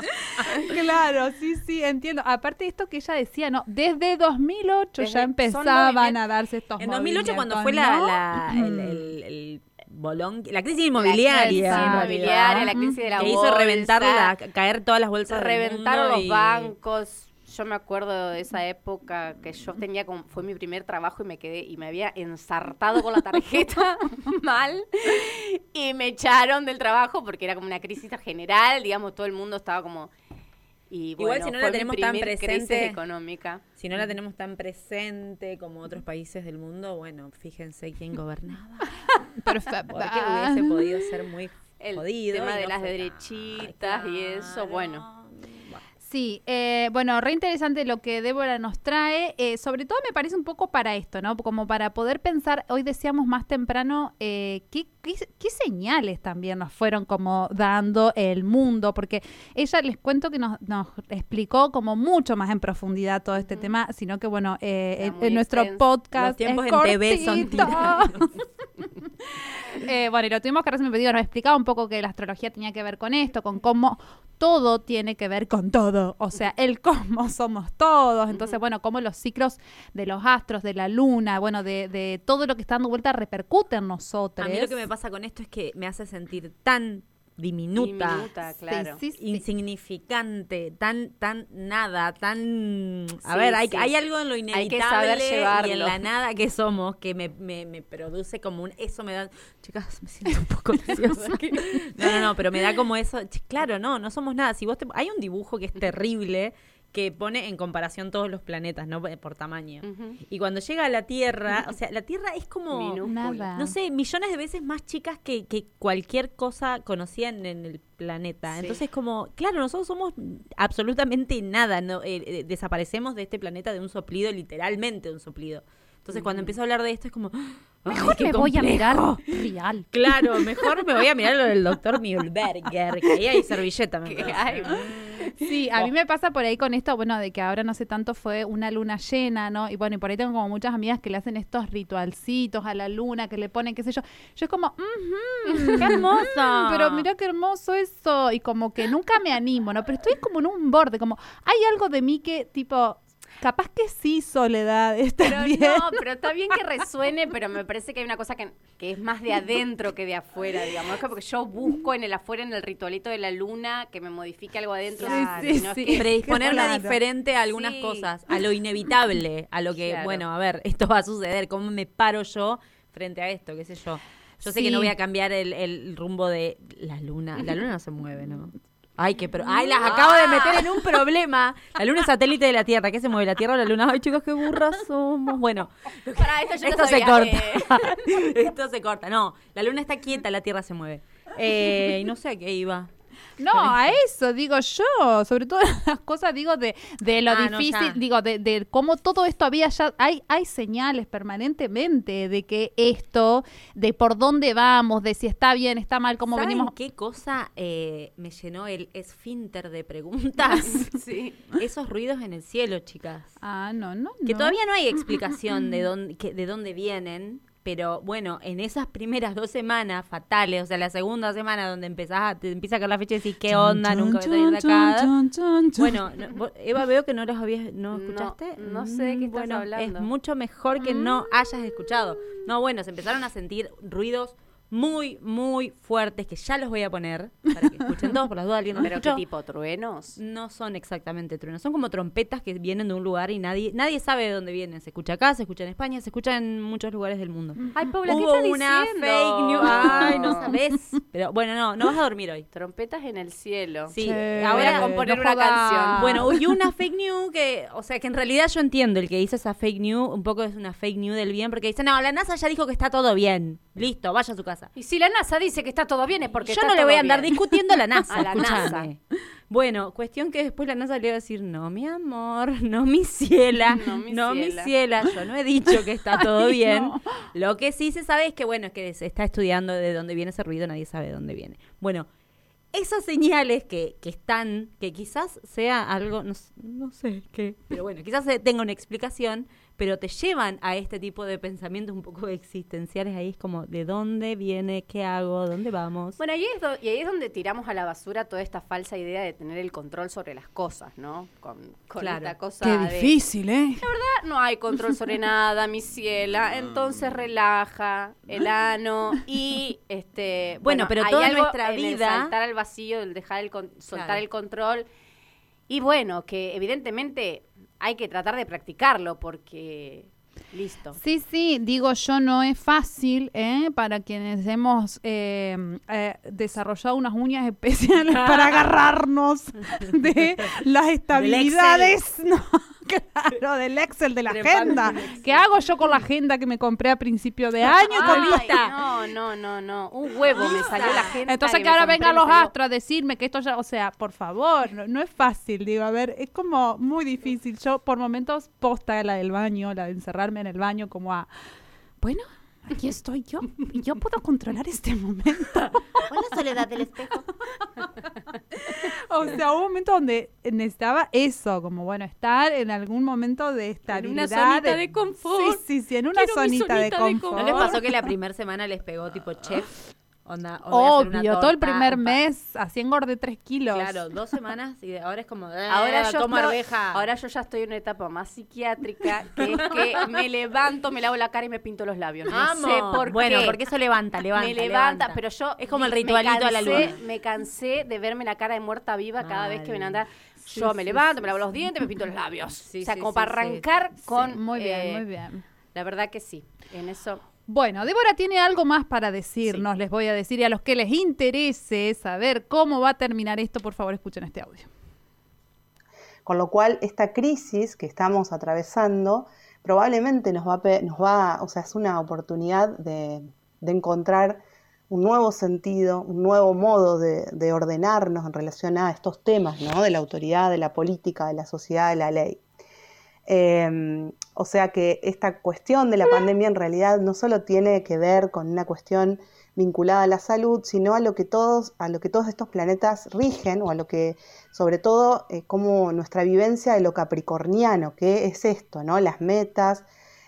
Speaker 7: Claro, sí, sí, entiendo. Aparte de esto que ella decía, ¿no? Desde 2008
Speaker 4: Desde-
Speaker 7: ya empezaban a darse estos
Speaker 5: En 2008 cuando fue la,
Speaker 7: ¿no?
Speaker 5: la- el, el- el bolón, la crisis inmobiliaria.
Speaker 4: La crisis inmobiliaria, la crisis de la
Speaker 5: que hizo reventar la, caer todas las bolsas del
Speaker 4: reventaron
Speaker 5: mundo
Speaker 4: los
Speaker 5: y-
Speaker 4: bancos. Yo me acuerdo de esa época que yo tenía como, fue mi primer trabajo y me quedé y me había ensartado con la tarjeta mal y me echaron del trabajo porque era como una crisis general, digamos, todo el mundo estaba como y
Speaker 5: Igual
Speaker 4: bueno,
Speaker 5: si no la tenemos tan presente-
Speaker 4: económica.
Speaker 5: Si no la tenemos tan presente como otros países del mundo, bueno, fíjense quién gobernaba.
Speaker 7: Perfecto.
Speaker 5: Porque hubiese podido ser muy
Speaker 4: El
Speaker 5: jodido.
Speaker 4: tema
Speaker 5: y
Speaker 4: de
Speaker 5: no
Speaker 4: las derechitas y eso,
Speaker 5: Claro.
Speaker 4: bueno.
Speaker 7: Sí, eh, bueno, re interesante lo que Débora nos trae. eh, sobre todo me parece un poco para esto, ¿no? Como para poder pensar, hoy decíamos más temprano, eh, ¿qué, qué, qué señales también nos fueron como dando el mundo, porque ella les cuento que nos, nos explicó como mucho más en profundidad todo este tema, sino que bueno, eh, en, en nuestro podcast...
Speaker 5: Los tiempos
Speaker 7: es
Speaker 5: en TV son
Speaker 7: cortito.
Speaker 5: tiranos.
Speaker 7: Eh, bueno, y lo tuvimos que resolver, digo, nos explicaba un poco que la astrología tenía que ver con esto, con cómo todo tiene que ver con todo. O sea, el cosmos somos todos. Entonces, bueno, cómo los ciclos de los astros, de la luna, bueno, de, de todo lo que está dando vuelta repercute en nosotros.
Speaker 5: A mí lo que me pasa con esto es que me hace sentir tan diminuta,
Speaker 4: Diminuta, claro.
Speaker 7: Sí, sí, sí.
Speaker 5: insignificante, tan, tan nada, tan... A ver, hay, hay algo en lo
Speaker 4: que
Speaker 5: inevitable y en la nada que somos que me, me, me produce como un... Eso me da... Chicas, me siento un poco ansiosa. No, no, no, pero me da como eso... Claro, no, no somos nada. Si vos te- Hay un dibujo que es terrible que pone en comparación todos los planetas, ¿no? Por tamaño. Y cuando llega a la Tierra, o sea, la Tierra es como...
Speaker 4: Minúscula.
Speaker 7: Nada.
Speaker 5: No sé, millones de veces más chicas que, que cualquier cosa conocían en el planeta.
Speaker 4: Sí.
Speaker 5: Entonces, como, claro, nosotros somos absolutamente nada. No, Eh, eh, desaparecemos de este planeta de un soplido, literalmente de un soplido. Entonces, cuando empiezo a hablar de esto, es como.
Speaker 7: Mejor
Speaker 5: ¡ay,
Speaker 7: me voy a mirar real.
Speaker 5: Claro, mejor me voy a mirar lo del doctor Mühlberger, que ahí hay servilleta. Me
Speaker 4: hay-
Speaker 7: Sí, a mí me pasa por ahí con esto, bueno, de que ahora no sé tanto fue una luna llena, ¿no? Y bueno, y por ahí tengo como muchas amigas que le hacen estos ritualcitos a la luna, que le ponen, qué sé yo. Yo es como, "Ujú,
Speaker 5: ¡Qué hermosa!
Speaker 7: Pero mira qué hermoso eso. Y como que nunca me animo, ¿no? Pero estoy como en un borde, como hay algo de mí que, tipo, capaz que sí, soledad, está
Speaker 4: Pero
Speaker 7: bien.
Speaker 4: no, pero está bien que resuene, pero me parece que hay una cosa que, que es más de adentro que de afuera, digamos. Es como que yo busco en el afuera, en el ritualito de la luna, que me modifique algo adentro.
Speaker 7: Sí, sí,
Speaker 4: es que-
Speaker 5: predisponerme
Speaker 7: Claro.
Speaker 5: diferente a algunas
Speaker 4: Sí.
Speaker 5: cosas, a lo inevitable, a lo que,
Speaker 4: Claro.
Speaker 5: bueno, a ver, esto va a suceder, ¿cómo me paro yo frente a esto? ¿Qué sé yo? Yo sé que no voy a cambiar el, el rumbo de la luna. La luna no se mueve, ¿no? Ay, que pero ay, las acabo de meter en un problema. La luna es satélite de la Tierra. ¿Qué se mueve? ¿La Tierra o la luna? Ay, chicos, qué burras somos. Bueno,
Speaker 4: Pará, esto yo no
Speaker 5: esto se corta. esto se corta. No, la luna está quieta, la Tierra se mueve. Eh, y no sé a qué iba.
Speaker 7: No, a eso digo yo, sobre todo las cosas digo de, de lo
Speaker 5: Ah,
Speaker 7: difícil, digo de, de cómo todo esto había ya, hay, hay señales permanentemente de que esto, de por dónde vamos, de si está bien, está mal, cómo
Speaker 5: ¿Saben
Speaker 7: venimos.
Speaker 5: qué cosa eh, me llenó el esfínter de preguntas?
Speaker 4: Sí.
Speaker 5: Esos ruidos en el cielo, chicas.
Speaker 7: Ah, no, no.
Speaker 5: Que
Speaker 7: no.
Speaker 5: todavía no hay explicación de dónde, que- de dónde vienen, pero bueno, en esas primeras dos semanas fatales, o sea, la segunda semana donde empezás a, te empieza a caer la fecha y decís, ¿qué onda? Nunca voy a salir de acá. Bueno, no, Eva, veo que no los habías, ¿no
Speaker 4: No,
Speaker 5: escuchaste?
Speaker 4: no sé de qué
Speaker 5: Mm,
Speaker 4: estás
Speaker 5: bueno,
Speaker 4: hablando.
Speaker 5: Es mucho mejor que no
Speaker 7: Mm.
Speaker 5: hayas escuchado. No, bueno, se empezaron a sentir ruidos muy, muy fuertes que ya los voy a poner para que escuchen todos por las dudas. ¿Alguien no
Speaker 4: ¿Pero qué tipo? ¿Truenos?
Speaker 5: No son exactamente truenos, son como trompetas que vienen de un lugar y nadie nadie sabe de dónde vienen. Se escucha acá, se escucha en España, se escucha en muchos lugares del mundo.
Speaker 4: Ay, Paula, ¿qué
Speaker 5: Hubo
Speaker 4: estás
Speaker 5: una
Speaker 4: diciendo?
Speaker 5: fake news. Ay, no sabes. Pero bueno, no, no vas a dormir hoy.
Speaker 4: Trompetas en el cielo.
Speaker 5: Sí,
Speaker 7: Che,
Speaker 5: ahora
Speaker 4: Voy a componer
Speaker 7: no
Speaker 4: una canción.
Speaker 5: Bueno, y una fake news que, o sea, que en realidad yo entiendo el que hizo esa fake news, un poco es una fake news del bien, porque dice, no, la NASA ya dijo que está todo bien. Listo, vaya a su casa.
Speaker 4: Y si la NASA dice que está todo bien es porque
Speaker 5: yo
Speaker 4: está
Speaker 5: no le
Speaker 4: todo
Speaker 5: voy a andar
Speaker 4: bien.
Speaker 5: discutiendo a la NASA.
Speaker 4: A la
Speaker 5: escuchame. Bueno, cuestión que después la NASA le va a decir, no, mi amor, no, mi ciela,
Speaker 4: No, mi
Speaker 5: no, mi
Speaker 4: ciela".
Speaker 5: yo no he dicho que está todo
Speaker 7: Ay,
Speaker 5: bien.
Speaker 7: no.
Speaker 5: Lo que sí se sabe es que, bueno, es que se está estudiando de dónde viene ese ruido, nadie sabe de dónde viene. Bueno, esas señales que, que están, que quizás sea algo, no, s- no sé qué, pero bueno, quizás se- tenga una explicación, pero te llevan a este tipo de pensamientos un poco existenciales. Ahí es como, ¿de dónde viene? ¿Qué hago? ¿Dónde vamos?
Speaker 4: Bueno, ahí es, do- y ahí es donde tiramos a la basura toda esta falsa idea de tener el control sobre las cosas, ¿no? Con, con
Speaker 5: Claro.
Speaker 4: esta cosa
Speaker 7: Qué
Speaker 4: de,
Speaker 7: difícil, ¿eh?
Speaker 4: "Ah, no hay control sobre nada, mi ciela, entonces relaja el ano y este
Speaker 5: Bueno, pero
Speaker 4: hay
Speaker 5: toda
Speaker 4: algo
Speaker 5: nuestra
Speaker 4: en el
Speaker 5: vida-
Speaker 4: saltar al vacío, el dejar el con- soltar
Speaker 5: Claro.
Speaker 4: el control y bueno, que evidentemente hay que tratar de practicarlo porque listo.
Speaker 7: Sí, sí, digo yo, no es fácil ¿eh? para quienes hemos eh, eh, desarrollado unas uñas especiales para agarrarnos de las estabilidades. No, claro, del Excel, de la
Speaker 5: Trepando
Speaker 7: agenda. ¿Qué hago yo con la agenda que me compré a principio de año? con
Speaker 4: Ay, no, no, no, no. Un huevo me salió la gente.
Speaker 7: Entonces que ahora vengan los astros a decirme que esto ya, o sea, por favor, no, no es fácil, digo, a ver, es como muy difícil. Yo por momentos posta la del baño, la de encerrarme en el baño como a, bueno, aquí estoy yo y yo puedo controlar este momento.
Speaker 2: Hola, Soledad del Espejo.
Speaker 7: O sea, hubo un momento donde necesitaba eso, como bueno, estar en algún momento de
Speaker 4: una
Speaker 7: estabilidad.
Speaker 4: zonita de confort.
Speaker 7: Sí, sí, sí, en una de
Speaker 4: zonita de
Speaker 7: confort.
Speaker 5: ¿No les pasó que la primera semana les pegó tipo chef? Onda, a
Speaker 7: Obvio, todo el primer mes, así engordé tres kilos.
Speaker 5: Claro, dos semanas y ahora es como,
Speaker 4: Ahora
Speaker 5: ahora
Speaker 4: yo,
Speaker 5: como
Speaker 4: estoy-
Speaker 5: arveja.
Speaker 4: ahora yo ya estoy en una etapa más psiquiátrica, que es que me levanto, me lavo la cara y me pinto los labios. No
Speaker 5: Amo.
Speaker 4: sé por
Speaker 5: bueno,
Speaker 4: qué.
Speaker 5: porque eso levanta, levanta,
Speaker 4: me levanta, pero yo
Speaker 5: Es como el ritualito a la luna.
Speaker 4: Me cansé de verme la cara de muerta viva cada vez que me
Speaker 5: Mal.
Speaker 4: anda.
Speaker 5: Sí,
Speaker 4: Yo me levanto,
Speaker 5: sí,
Speaker 4: me lavo los dientes, me pinto los labios.
Speaker 5: Sí,
Speaker 4: o sea,
Speaker 5: sí,
Speaker 4: como
Speaker 5: sí,
Speaker 4: para
Speaker 5: sí.
Speaker 4: arrancar con.
Speaker 7: Sí, muy bien,
Speaker 4: eh,
Speaker 7: muy bien.
Speaker 4: La verdad que sí. En eso.
Speaker 7: Bueno, Débora tiene algo más para decirnos, les voy a decir, y a los que les interese saber cómo va a terminar esto, por favor escuchen este audio.
Speaker 3: Con lo cual, esta crisis que estamos atravesando probablemente nos va, a nos va o sea, es una oportunidad de, de encontrar un nuevo sentido, un nuevo modo de, de ordenarnos en relación a estos temas, ¿no? De la autoridad, de la política, de la sociedad, de la ley. Eh, o sea que esta cuestión de la pandemia en realidad no solo tiene que ver con una cuestión vinculada a la salud, sino a lo que todos, a lo que todos estos planetas rigen, o a lo que, sobre todo, eh, como nuestra vivencia de lo capricorniano, que es esto, ¿no? Las metas,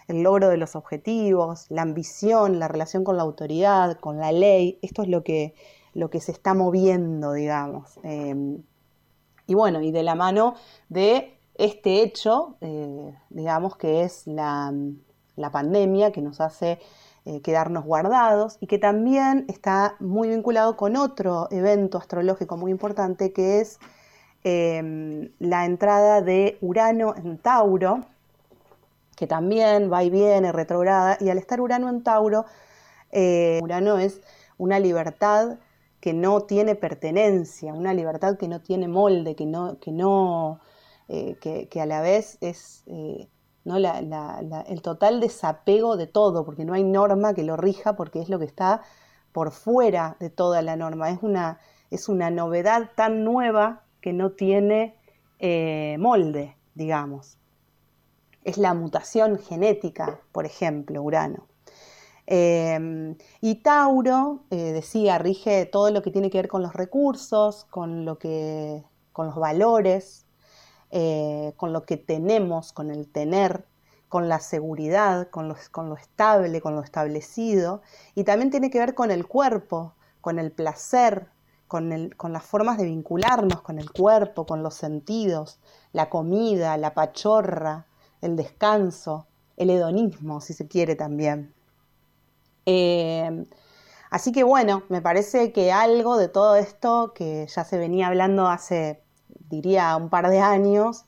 Speaker 3: el logro de los objetivos, la ambición, la relación con la autoridad, con la ley, esto es lo que, lo que se está moviendo, digamos. Eh, y bueno, y de la mano de este hecho, eh, digamos que es la, la pandemia que nos hace eh, quedarnos guardados y que también está muy vinculado con otro evento astrológico muy importante que es eh, la entrada de Urano en Tauro, que también va y viene, retrograda, y al estar Urano en Tauro, eh, Urano es una libertad que no tiene pertenencia, una libertad que no tiene molde, que no, que no, eh, que, a la vez es eh, ¿no? El total desapego de todo, porque no hay norma que lo rija, porque es lo que está por fuera de toda la norma. Es una, es una novedad tan nueva que no tiene eh, molde, digamos. Es la mutación genética, por ejemplo, Urano. Y Tauro, decía, rige todo lo que tiene que ver con los recursos, con, lo que, con los valores, eh, con lo que tenemos, con el tener, con la seguridad, con lo, estable, con lo establecido. Y también tiene que ver con el cuerpo, con el placer, con las formas de vincularnos con el cuerpo, con los sentidos, la comida, la pachorra, el descanso, el hedonismo, si se quiere también. Eh, así que bueno, me parece que algo de todo esto que ya se venía hablando hace, diría, un par de años,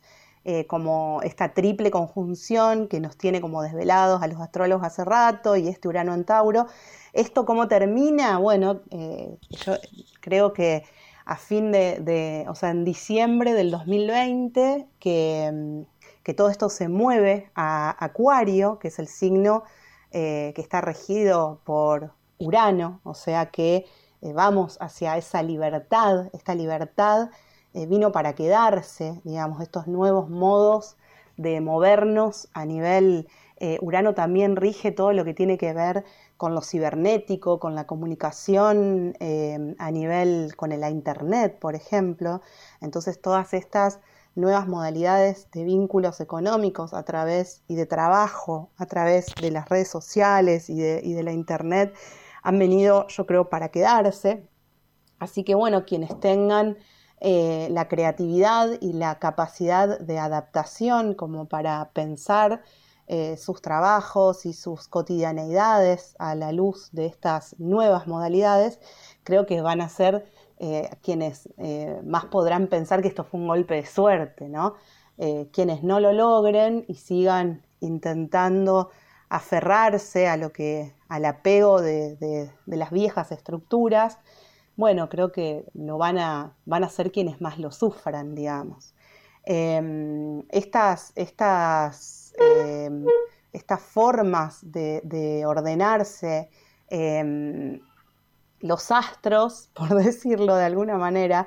Speaker 3: eh, como esta triple conjunción que nos tiene como desvelados a los astrólogos hace rato y este Urano en Tauro, ¿esto cómo termina? Bueno, eh, yo creo que a fin de, o sea, en diciembre del 2020, que, que todo esto se mueve a Acuario, que es el signo eh, que está regido por Urano, o sea que vamos hacia esa libertad, esta libertad eh, vino para quedarse, digamos, estos nuevos modos de movernos a nivel, eh, Urano también rige todo lo que tiene que ver con lo cibernético, con la comunicación eh, a nivel, con la internet, por ejemplo, entonces todas estas nuevas modalidades de vínculos económicos a través y de trabajo a través de las redes sociales y de, y de la internet han venido, yo creo, para quedarse. Así que bueno, quienes tengan eh, la creatividad y la capacidad de adaptación como para pensar eh, sus trabajos y sus cotidianeidades a la luz de estas nuevas modalidades, creo que van a ser eh, quienes más podrán pensar que esto fue un golpe de suerte, ¿no? Quienes no lo logren y sigan intentando aferrarse a lo que, al apego de, de las viejas estructuras, bueno, creo que lo van a, van a ser quienes más lo sufran, digamos. Eh, estas, estas, eh, estas formas de, de ordenarse, eh, los astros, por decirlo de alguna manera,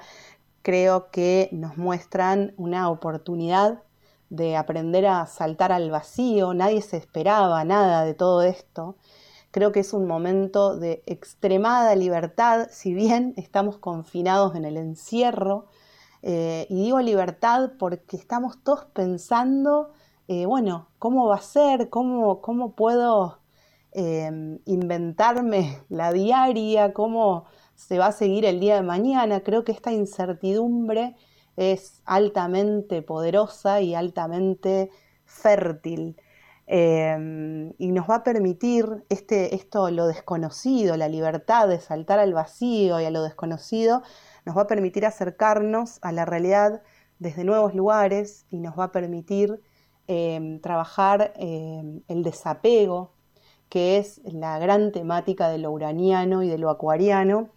Speaker 3: creo que nos muestran una oportunidad de aprender a saltar al vacío. Nadie se esperaba nada de todo esto. Creo que es un momento de extremada libertad, si bien estamos confinados en el encierro. Eh, y digo libertad porque estamos todos pensando, eh, bueno, ¿cómo va a ser? ¿Cómo, cómo puedo eh, inventarme la diaria, cómo se va a seguir el día de mañana. Creo que esta incertidumbre es altamente poderosa y altamente fértil. Eh, y nos va a permitir este, esto, lo desconocido, la libertad de saltar al vacío y a lo desconocido, nos va a permitir acercarnos a la realidad desde nuevos lugares y nos va a permitir eh, trabajar eh, el desapego, que es la gran temática de lo uraniano y de lo acuariano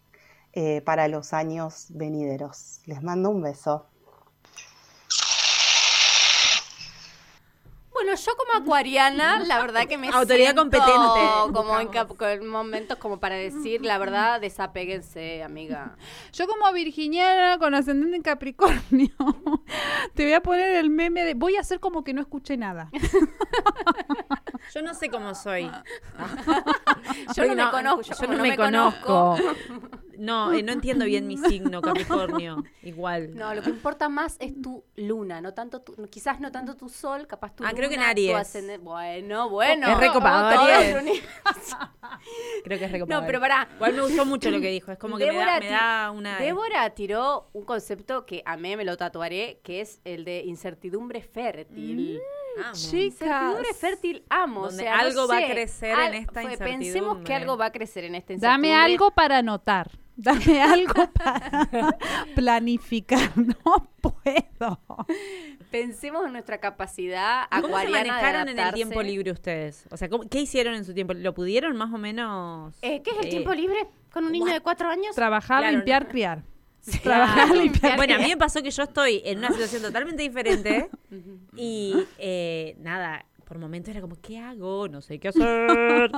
Speaker 3: eh, para los años venideros. Les mando un beso.
Speaker 4: Bueno, yo como acuariana, la verdad que me
Speaker 5: Autoridad
Speaker 4: siento
Speaker 5: competente.
Speaker 4: como en, en momentos como para decir, la verdad, desapéguense, amiga.
Speaker 7: Yo como virginiana con ascendente en Capricornio, te voy a poner el meme de voy a hacer como que no escuché nada.
Speaker 5: Yo no sé cómo soy.
Speaker 4: Yo no me conozco,
Speaker 5: Yo no,
Speaker 4: no
Speaker 5: me, conozco. No, eh, no entiendo bien mi signo, Capricornio. Igual.
Speaker 4: No, lo que importa más es tu luna, no tanto tu, quizás no tanto tu sol, capaz tu
Speaker 5: Ah, creo que en
Speaker 4: luna, tu
Speaker 5: Aries.
Speaker 4: ascendente. Bueno, bueno.
Speaker 5: Es recopado, Aries. Creo que es recomendable.
Speaker 4: No, pero pará.
Speaker 5: Igual me gustó mucho lo que dijo. Es como que me da, me da una.
Speaker 4: Débora tiró un concepto que a mí me lo tatuaré, que es el de incertidumbre fértil.
Speaker 5: Amo.
Speaker 4: Incertidumbre fértil amo.
Speaker 5: Donde
Speaker 4: o sea, no
Speaker 5: algo va a crecer en esta
Speaker 4: fue- Pensemos
Speaker 5: incertidumbre.
Speaker 4: que algo va a crecer en esta
Speaker 7: Dame
Speaker 4: incertidumbre.
Speaker 7: algo para anotar. Dame algo para planificar. No puedo.
Speaker 4: Pensemos en nuestra capacidad
Speaker 5: ¿Cómo se manejaron en el tiempo libre ustedes? O sea, ¿cómo- ¿qué hicieron en su tiempo? ¿Lo pudieron más o menos?
Speaker 4: Eh, ¿Qué es el
Speaker 5: eh,
Speaker 4: tiempo libre con un niño de cuatro años?
Speaker 7: Trabajar,
Speaker 5: Claro,
Speaker 7: limpiar,
Speaker 5: no.
Speaker 7: criar.
Speaker 4: Claro.
Speaker 7: Trabajar, limpiar.
Speaker 5: Bueno, a mí me pasó que yo estoy en una situación totalmente diferente y eh, nada, por momentos era como, ¿qué hago? No sé qué hacer.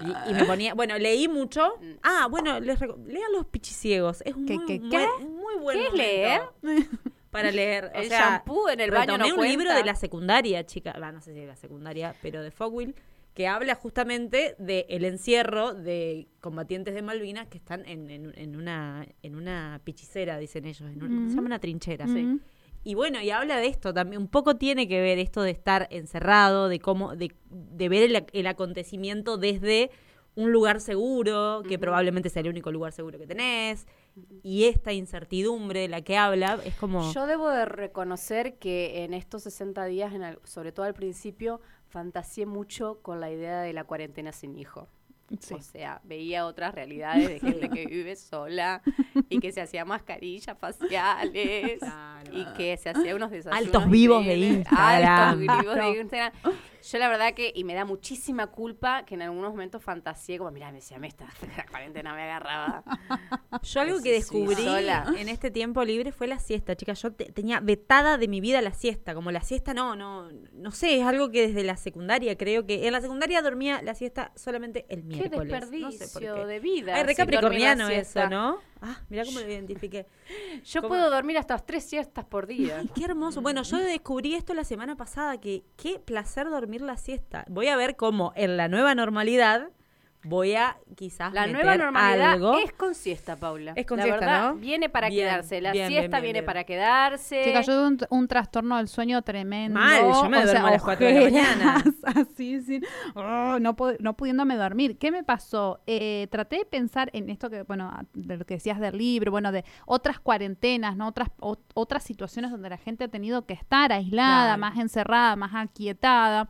Speaker 5: Y, y me ponía, bueno, leí mucho. Ah, bueno, les lean Los Pichiciegos. Es un
Speaker 7: ¿Qué,
Speaker 5: muy,
Speaker 7: qué,
Speaker 5: muy buen
Speaker 4: ¿Qué es
Speaker 5: momento Para leer. O
Speaker 4: El
Speaker 5: sea,
Speaker 4: shampoo en el baño no
Speaker 5: un libro de la secundaria, chica. Va, no sé si de la secundaria, pero de Fogwill, que habla justamente del el encierro de combatientes de Malvinas que están en, en- en una, en una pichicera, dicen ellos. En un- Se llama una trinchera.
Speaker 7: Mm.
Speaker 5: Y bueno, y habla de esto también. Un poco tiene que ver esto de estar encerrado, de cómo, de, de ver el, el acontecimiento desde un lugar seguro, que probablemente sea el único lugar seguro que tenés. Y esta incertidumbre de la que habla es como.
Speaker 4: Yo debo de reconocer que en estos 60 días, en sobre todo al principio, fantaseé mucho con la idea de la cuarentena sin hijo.
Speaker 7: Sí.
Speaker 4: O sea, veía otras realidades de gente que vive sola y que se hacía mascarillas faciales y que se hacía unos desayunos.
Speaker 5: Altos vivos de
Speaker 4: increíbles.
Speaker 5: Instagram.
Speaker 4: Altos vivos de Instagram. Yo la verdad que, y me da muchísima culpa que en algunos momentos fantaseé como, mira, me decía, me esta la cuarentena me agarraba.
Speaker 5: Yo algo que descubrí
Speaker 4: sola.
Speaker 5: en este tiempo libre fue la siesta, chicas. Yo te- tenía vetada de mi vida la siesta. Como la siesta, no, no, no sé, es algo que desde la secundaria creo que. En la secundaria dormía la siesta solamente el
Speaker 4: Qué
Speaker 5: miércoles.
Speaker 4: desperdicio
Speaker 5: no sé por qué.
Speaker 4: de vida.
Speaker 5: Ay, re capricorniano eso, ¿no? Ah, mira cómo lo identifiqué.
Speaker 4: Yo
Speaker 5: ¿Cómo?
Speaker 4: puedo dormir hasta tres siestas por día.
Speaker 5: Ay, qué hermoso. Bueno, yo descubrí esto la semana pasada, que qué placer dormir la siesta. Voy a ver cómo en la nueva normalidad voy a quizás
Speaker 4: La
Speaker 5: meter
Speaker 4: nueva normalidad
Speaker 5: algo.
Speaker 4: es con siesta, Paula.
Speaker 5: Es con
Speaker 4: la
Speaker 5: siesta,
Speaker 4: verdad,
Speaker 5: ¿no?
Speaker 4: viene para
Speaker 5: Bien,
Speaker 4: quedarse. La
Speaker 5: bien,
Speaker 4: siesta
Speaker 5: bien, bien,
Speaker 4: viene
Speaker 5: bien.
Speaker 4: para quedarse.
Speaker 7: Yo tuve un, un trastorno del sueño tremendo.
Speaker 5: Mal, yo me
Speaker 7: o
Speaker 5: duermo
Speaker 7: sea,
Speaker 5: a las cuatro de la mañana.
Speaker 7: Así, sin- oh, no, pu- no pudiéndome dormir. ¿Qué me pasó? Eh, traté de pensar en esto que, bueno, de lo que decías del libro, bueno, de otras cuarentenas, ¿no? Otras, ot- otras situaciones donde la gente ha tenido que estar aislada,
Speaker 5: Claro.
Speaker 7: más encerrada, más aquietada.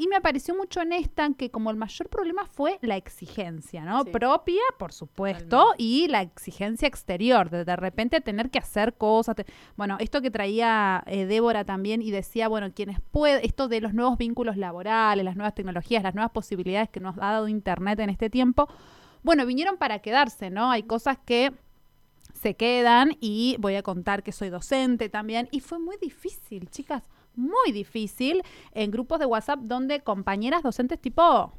Speaker 7: Y me apareció mucho en esta que como el mayor problema fue la exigencia, ¿no?
Speaker 4: Sí.
Speaker 7: Propia, por supuesto, y la exigencia exterior, de de repente tener que hacer cosas. te- Bueno, esto que traía eh, Débora también y decía, bueno, quienes pueden, esto de los nuevos vínculos laborales, las nuevas tecnologías, las nuevas posibilidades que nos ha dado Internet en este tiempo, bueno, vinieron para quedarse, ¿no? Hay cosas que se quedan y voy a contar que soy docente también y fue muy difícil, chicas, muy difícil en grupos de WhatsApp donde compañeras docentes tipo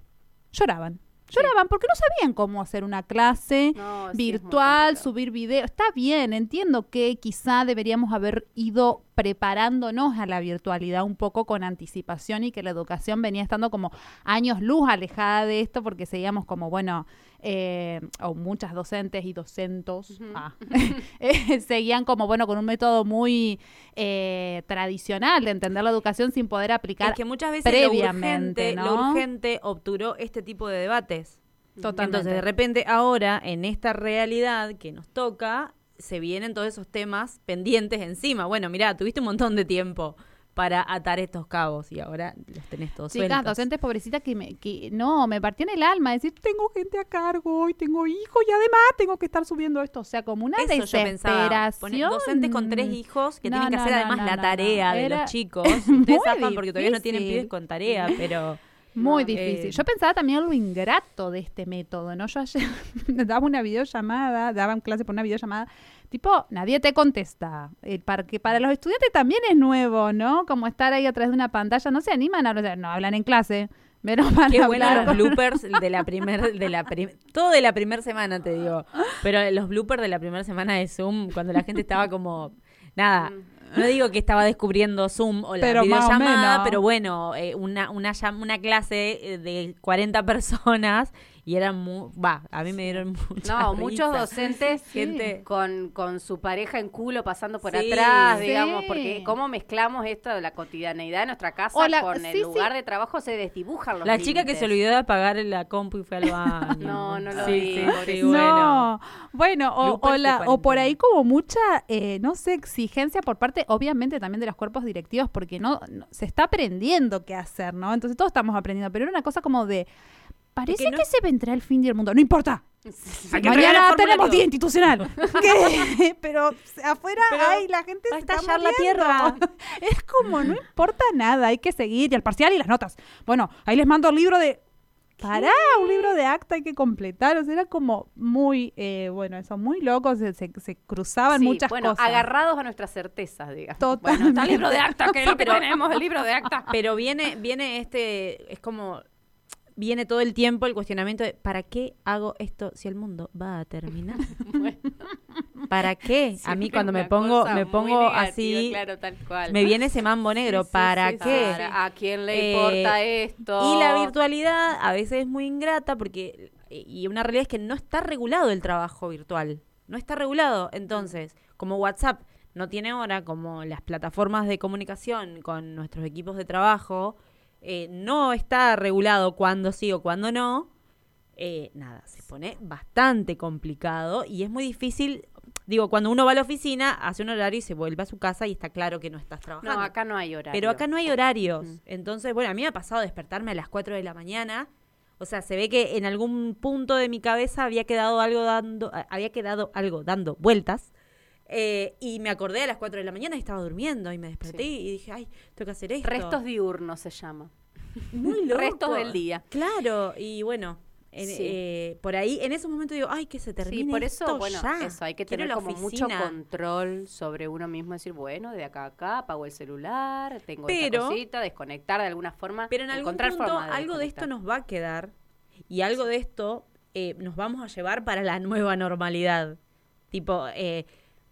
Speaker 7: lloraban. Lloraban porque no sabían cómo hacer una clase
Speaker 4: No,
Speaker 7: virtual, subir video. Está bien, entiendo que quizá deberíamos haber ido preparándonos a la virtualidad un poco con anticipación y que la educación venía estando como años luz alejada de esto porque seguíamos como, bueno, eh, o muchas docentes y docentos ah, eh, seguían como, bueno, con un método muy eh, tradicional de entender la educación sin poder aplicar
Speaker 5: Es que muchas veces lo
Speaker 7: previamente,
Speaker 5: urgente,
Speaker 7: ¿no?
Speaker 5: lo urgente obturó este tipo de debates.
Speaker 7: Totalmente.
Speaker 5: Entonces, de repente, ahora, en esta realidad que nos toca, se vienen todos esos temas pendientes encima. Bueno, mira, tuviste un montón de tiempo para atar estos cabos y ahora los tenés todos
Speaker 7: Chicas,
Speaker 5: sueltos.
Speaker 7: docentes pobrecitas que, me, que no, me partían el alma. Decir, tengo gente a cargo y tengo hijos y además tengo que estar subiendo esto. O sea, como una
Speaker 5: Eso yo
Speaker 7: desesperación.
Speaker 5: Poner docentes con tres hijos que
Speaker 7: No,
Speaker 5: tienen que
Speaker 7: no,
Speaker 5: hacer
Speaker 7: no,
Speaker 5: además la tarea de
Speaker 7: Era
Speaker 5: los chicos. Ustedes zafan porque todavía no tienen pibes con tarea, pero...
Speaker 7: Muy
Speaker 5: No,
Speaker 7: difícil.
Speaker 5: eh,
Speaker 7: Yo pensaba también lo ingrato de este método, ¿no? Yo ayer daba una videollamada, daba en clase por una videollamada, tipo, nadie te contesta. Eh, para, que para los estudiantes también es nuevo, ¿no? Como estar ahí atrás de una pantalla, no se animan a hablar, no hablan en clase. Pero van
Speaker 5: Qué
Speaker 7: a
Speaker 5: bueno
Speaker 7: hablar
Speaker 5: los bloopers de la primer, de la prim- todo de la primera semana te digo. Pero los bloopers de la primera semana de Zoom, cuando la gente estaba como, nada, no digo que estaba descubriendo Zoom o la
Speaker 7: Pero
Speaker 5: videollamada, pero bueno, eh, una, una, una clase eh, de 40 personas y eran muy, va, a mí me dieron mucha
Speaker 4: No, muchos docentes
Speaker 5: Gente-
Speaker 4: con, con su pareja en culo pasando por
Speaker 5: Sí.
Speaker 4: atrás,
Speaker 7: Sí.
Speaker 4: digamos, porque cómo mezclamos esto de la cotidianeidad de nuestra casa con
Speaker 7: sí,
Speaker 4: el lugar
Speaker 7: sí.
Speaker 4: de trabajo, se desdibujan los
Speaker 5: La chica que se olvidó de apagar la compu y fue al baño.
Speaker 4: No, no lo
Speaker 5: sí,
Speaker 4: vi,
Speaker 5: bueno.
Speaker 7: No, bueno, o, la- o por ahí como mucha, eh, no sé, exigencia por parte, obviamente también de los cuerpos directivos, porque no, no- se está aprendiendo qué hacer, ¿no? Entonces todos estamos aprendiendo, pero era una cosa como de, parece
Speaker 5: no-
Speaker 7: que se vendrá el fin del mundo, no importa.
Speaker 5: Hay que
Speaker 7: Mañana tenemos día institucional. ¿Qué? Pero afuera
Speaker 5: Pero
Speaker 7: hay la gente
Speaker 5: va a estallar la tierra.
Speaker 7: Es como no importa nada, hay que seguir y el parcial y las notas. Bueno, ahí les mando el libro de Pará, un libro de acta hay que completar. O sea, era como muy, eh, bueno, eso, muy locos, se, se- se cruzaban
Speaker 4: Sí,
Speaker 7: muchas
Speaker 4: bueno,
Speaker 7: cosas.
Speaker 4: agarrados a nuestras certezas, digamos.
Speaker 7: Totalmente.
Speaker 4: Bueno, está el libro de acta, que tenemos, el libro de acta.
Speaker 5: Pero viene, viene este, es como, viene todo el tiempo el cuestionamiento de ¿para qué hago esto si el mundo va a terminar? ¿Para qué? a mí cuando me pongo me pongo
Speaker 4: negativa,
Speaker 5: así
Speaker 4: claro, tal cual.
Speaker 5: me viene ese mambo negro,
Speaker 4: Sí,
Speaker 5: ¿para
Speaker 4: sí,
Speaker 5: qué?
Speaker 4: ¿A quién le
Speaker 5: Eh,
Speaker 4: importa esto?
Speaker 5: Y la virtualidad a veces es muy ingrata porque y una realidad es que no está regulado el trabajo virtual. No está regulado. Entonces, como WhatsApp no tiene hora, como las plataformas de comunicación con nuestros equipos de trabajo, eh, no está regulado cuándo sí o cuándo no, eh, nada, se pone bastante complicado y es muy difícil. Digo, cuando uno va a la oficina, hace un horario y se vuelve a su casa y está claro que no estás trabajando.
Speaker 4: No, acá no hay horario.
Speaker 5: Pero acá no hay horarios.
Speaker 4: Mm.
Speaker 5: Entonces, bueno, a mí me ha pasado despertarme a las 4 de la mañana. O sea, se ve que en algún punto de mi cabeza había quedado algo dando, había quedado algo dando vueltas. Eh, y me acordé a las 4 de la mañana y estaba durmiendo y me desperté
Speaker 4: Sí.
Speaker 5: y dije, ay, tengo que hacer esto.
Speaker 4: Restos diurnos se llama.
Speaker 5: Muy loco.
Speaker 4: restos del día.
Speaker 5: Claro, y bueno, en-
Speaker 4: Sí.
Speaker 5: eh, por ahí, en esos momentos digo, ay, que se termine
Speaker 4: Sí, por eso,
Speaker 5: esto
Speaker 4: bueno,
Speaker 5: ya.
Speaker 4: eso, hay que
Speaker 5: Quiero
Speaker 4: tener como mucho
Speaker 5: oficina".
Speaker 4: control sobre uno mismo, decir, bueno, de acá a acá apago el celular, tengo
Speaker 5: Pero-
Speaker 4: esta cosita, desconectar de alguna forma,
Speaker 5: Pero en algún punto
Speaker 4: de
Speaker 5: algo de esto nos va a quedar y algo de esto eh, nos vamos a llevar para la nueva normalidad. Tipo, eh,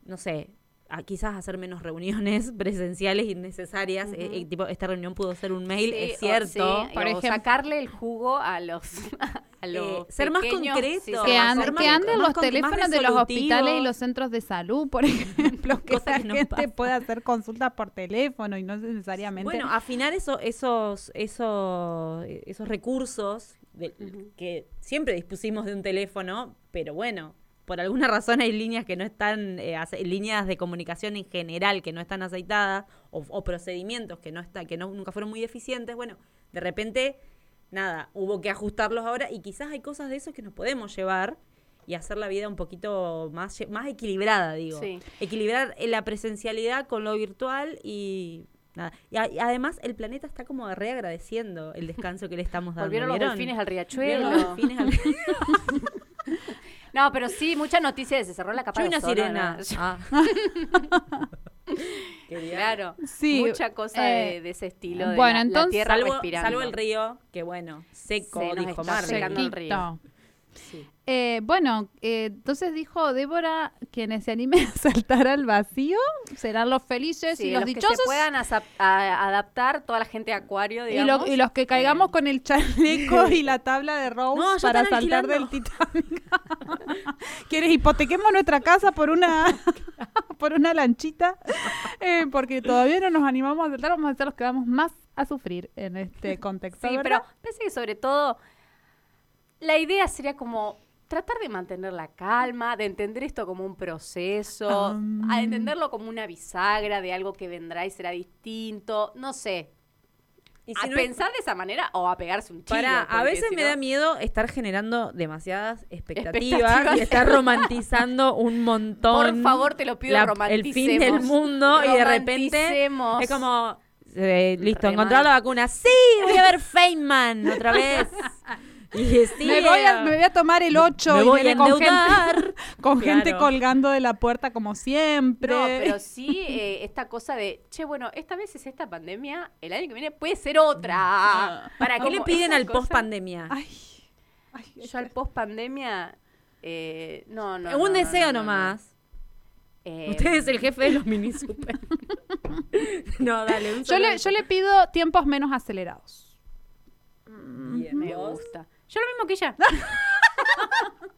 Speaker 5: no sé, a quizás hacer menos reuniones presenciales innecesarias. eh, eh, tipo, esta reunión pudo ser un mail,
Speaker 4: Sí,
Speaker 5: es
Speaker 4: o-
Speaker 5: cierto.
Speaker 4: sí,
Speaker 7: Por
Speaker 4: o sacarle el jugo a los, a los
Speaker 5: ser más concreto.
Speaker 4: sí,
Speaker 5: Que
Speaker 4: ser
Speaker 7: Que,
Speaker 4: más
Speaker 7: an-
Speaker 5: hacer más-
Speaker 7: que anden
Speaker 5: más
Speaker 7: los teléfonos de los hospitales y los centros de salud, por ejemplo, que la
Speaker 5: nos
Speaker 7: gente
Speaker 5: pasa.
Speaker 7: pueda hacer consultas por teléfono y no necesariamente...
Speaker 5: Bueno, afinar eso, esos, esos, esos recursos de- que siempre dispusimos de un teléfono, pero bueno, por alguna razón hay líneas que no están, eh, líneas de comunicación en general que no están aceitadas o, o procedimientos que no está, que no, nunca fueron muy eficientes. Bueno, de repente, nada, hubo que ajustarlos ahora y quizás hay cosas de eso que nos podemos llevar y hacer la vida un poquito más, más equilibrada, digo.
Speaker 4: Sí.
Speaker 5: Equilibrar eh, la presencialidad con lo virtual y nada. Y, a- y además el planeta está como reagradeciendo el descanso que le estamos dando.
Speaker 4: Volvieron los delfines al
Speaker 5: Volvieron
Speaker 4: riachuelo.
Speaker 5: los delfines al
Speaker 4: No, pero sí, mucha noticia de se cerró la capa
Speaker 5: Yo
Speaker 4: de
Speaker 5: una
Speaker 4: ozono,
Speaker 5: sirena.
Speaker 4: ¿no?
Speaker 5: Ah.
Speaker 4: Claro,
Speaker 7: Sí,
Speaker 4: mucha cosa
Speaker 7: eh,
Speaker 4: de, de ese estilo. de
Speaker 7: bueno,
Speaker 4: la- la,
Speaker 7: entonces-
Speaker 4: tierra
Speaker 5: Salvo,
Speaker 4: respirando.
Speaker 5: salvo el río, que bueno, seco,
Speaker 4: Se
Speaker 5: dijo
Speaker 4: secando el río. Sí.
Speaker 7: Eh, bueno, eh, entonces dijo Débora, quienes se animen a saltar al vacío serán los felices
Speaker 4: Sí,
Speaker 7: y los,
Speaker 4: los que
Speaker 7: dichosos
Speaker 4: se puedan a- adaptar toda la gente de acuario,
Speaker 7: y,
Speaker 4: digamos.
Speaker 7: lo- y los que caigamos con el chaleco y la tabla de Rose
Speaker 5: No,
Speaker 7: para saltar del. Titanic. ¿Quieres hipotequemos nuestra casa por una por una lanchita? Eh, porque todavía no nos animamos a saltar, vamos a ser los que vamos más a sufrir en este contexto.
Speaker 4: Sí,
Speaker 7: ¿verdad?
Speaker 4: pero pensé que sobre todo la idea sería como tratar de mantener la calma, de entender esto como un proceso,
Speaker 7: Ah.
Speaker 4: a entenderlo como una bisagra de algo que vendrá y será distinto, no sé.
Speaker 5: Y
Speaker 4: a
Speaker 5: si no es-
Speaker 4: pensar de esa manera o a pegarse un tiro.
Speaker 5: Para, a veces
Speaker 4: si
Speaker 5: me
Speaker 4: no-
Speaker 5: da miedo estar generando demasiadas expectativas,
Speaker 4: Expectativas.
Speaker 5: y estar romantizando un montón.
Speaker 4: Por favor, te lo pido,
Speaker 5: la- el fin del mundo y de repente es como eh, listo, encontrar la vacuna. Sí, voy a ver Feynman otra vez. Y sí,
Speaker 7: me, voy a,
Speaker 5: eh,
Speaker 7: me voy a tomar el 8
Speaker 5: me
Speaker 7: y
Speaker 5: voy a
Speaker 7: con gente, colgando de la puerta como siempre.
Speaker 4: No, pero sí eh, esta cosa de, che, bueno, esta vez es esta pandemia, el año que viene puede ser otra.
Speaker 5: ¿Para qué le piden al
Speaker 4: cosa-
Speaker 5: post pandemia?
Speaker 7: Ay, ay,
Speaker 4: Yo al post pandemia, eh, no, no.
Speaker 5: un
Speaker 4: no, no,
Speaker 5: deseo
Speaker 4: no, no,
Speaker 5: nomás.
Speaker 4: no. Eh,
Speaker 5: Usted es el jefe de los mini super. no, dale, un
Speaker 7: yo, le, yo le pido tiempos menos acelerados.
Speaker 5: Bien,
Speaker 4: Me
Speaker 5: ¿vos?
Speaker 4: gusta. Yo lo mismo que ella.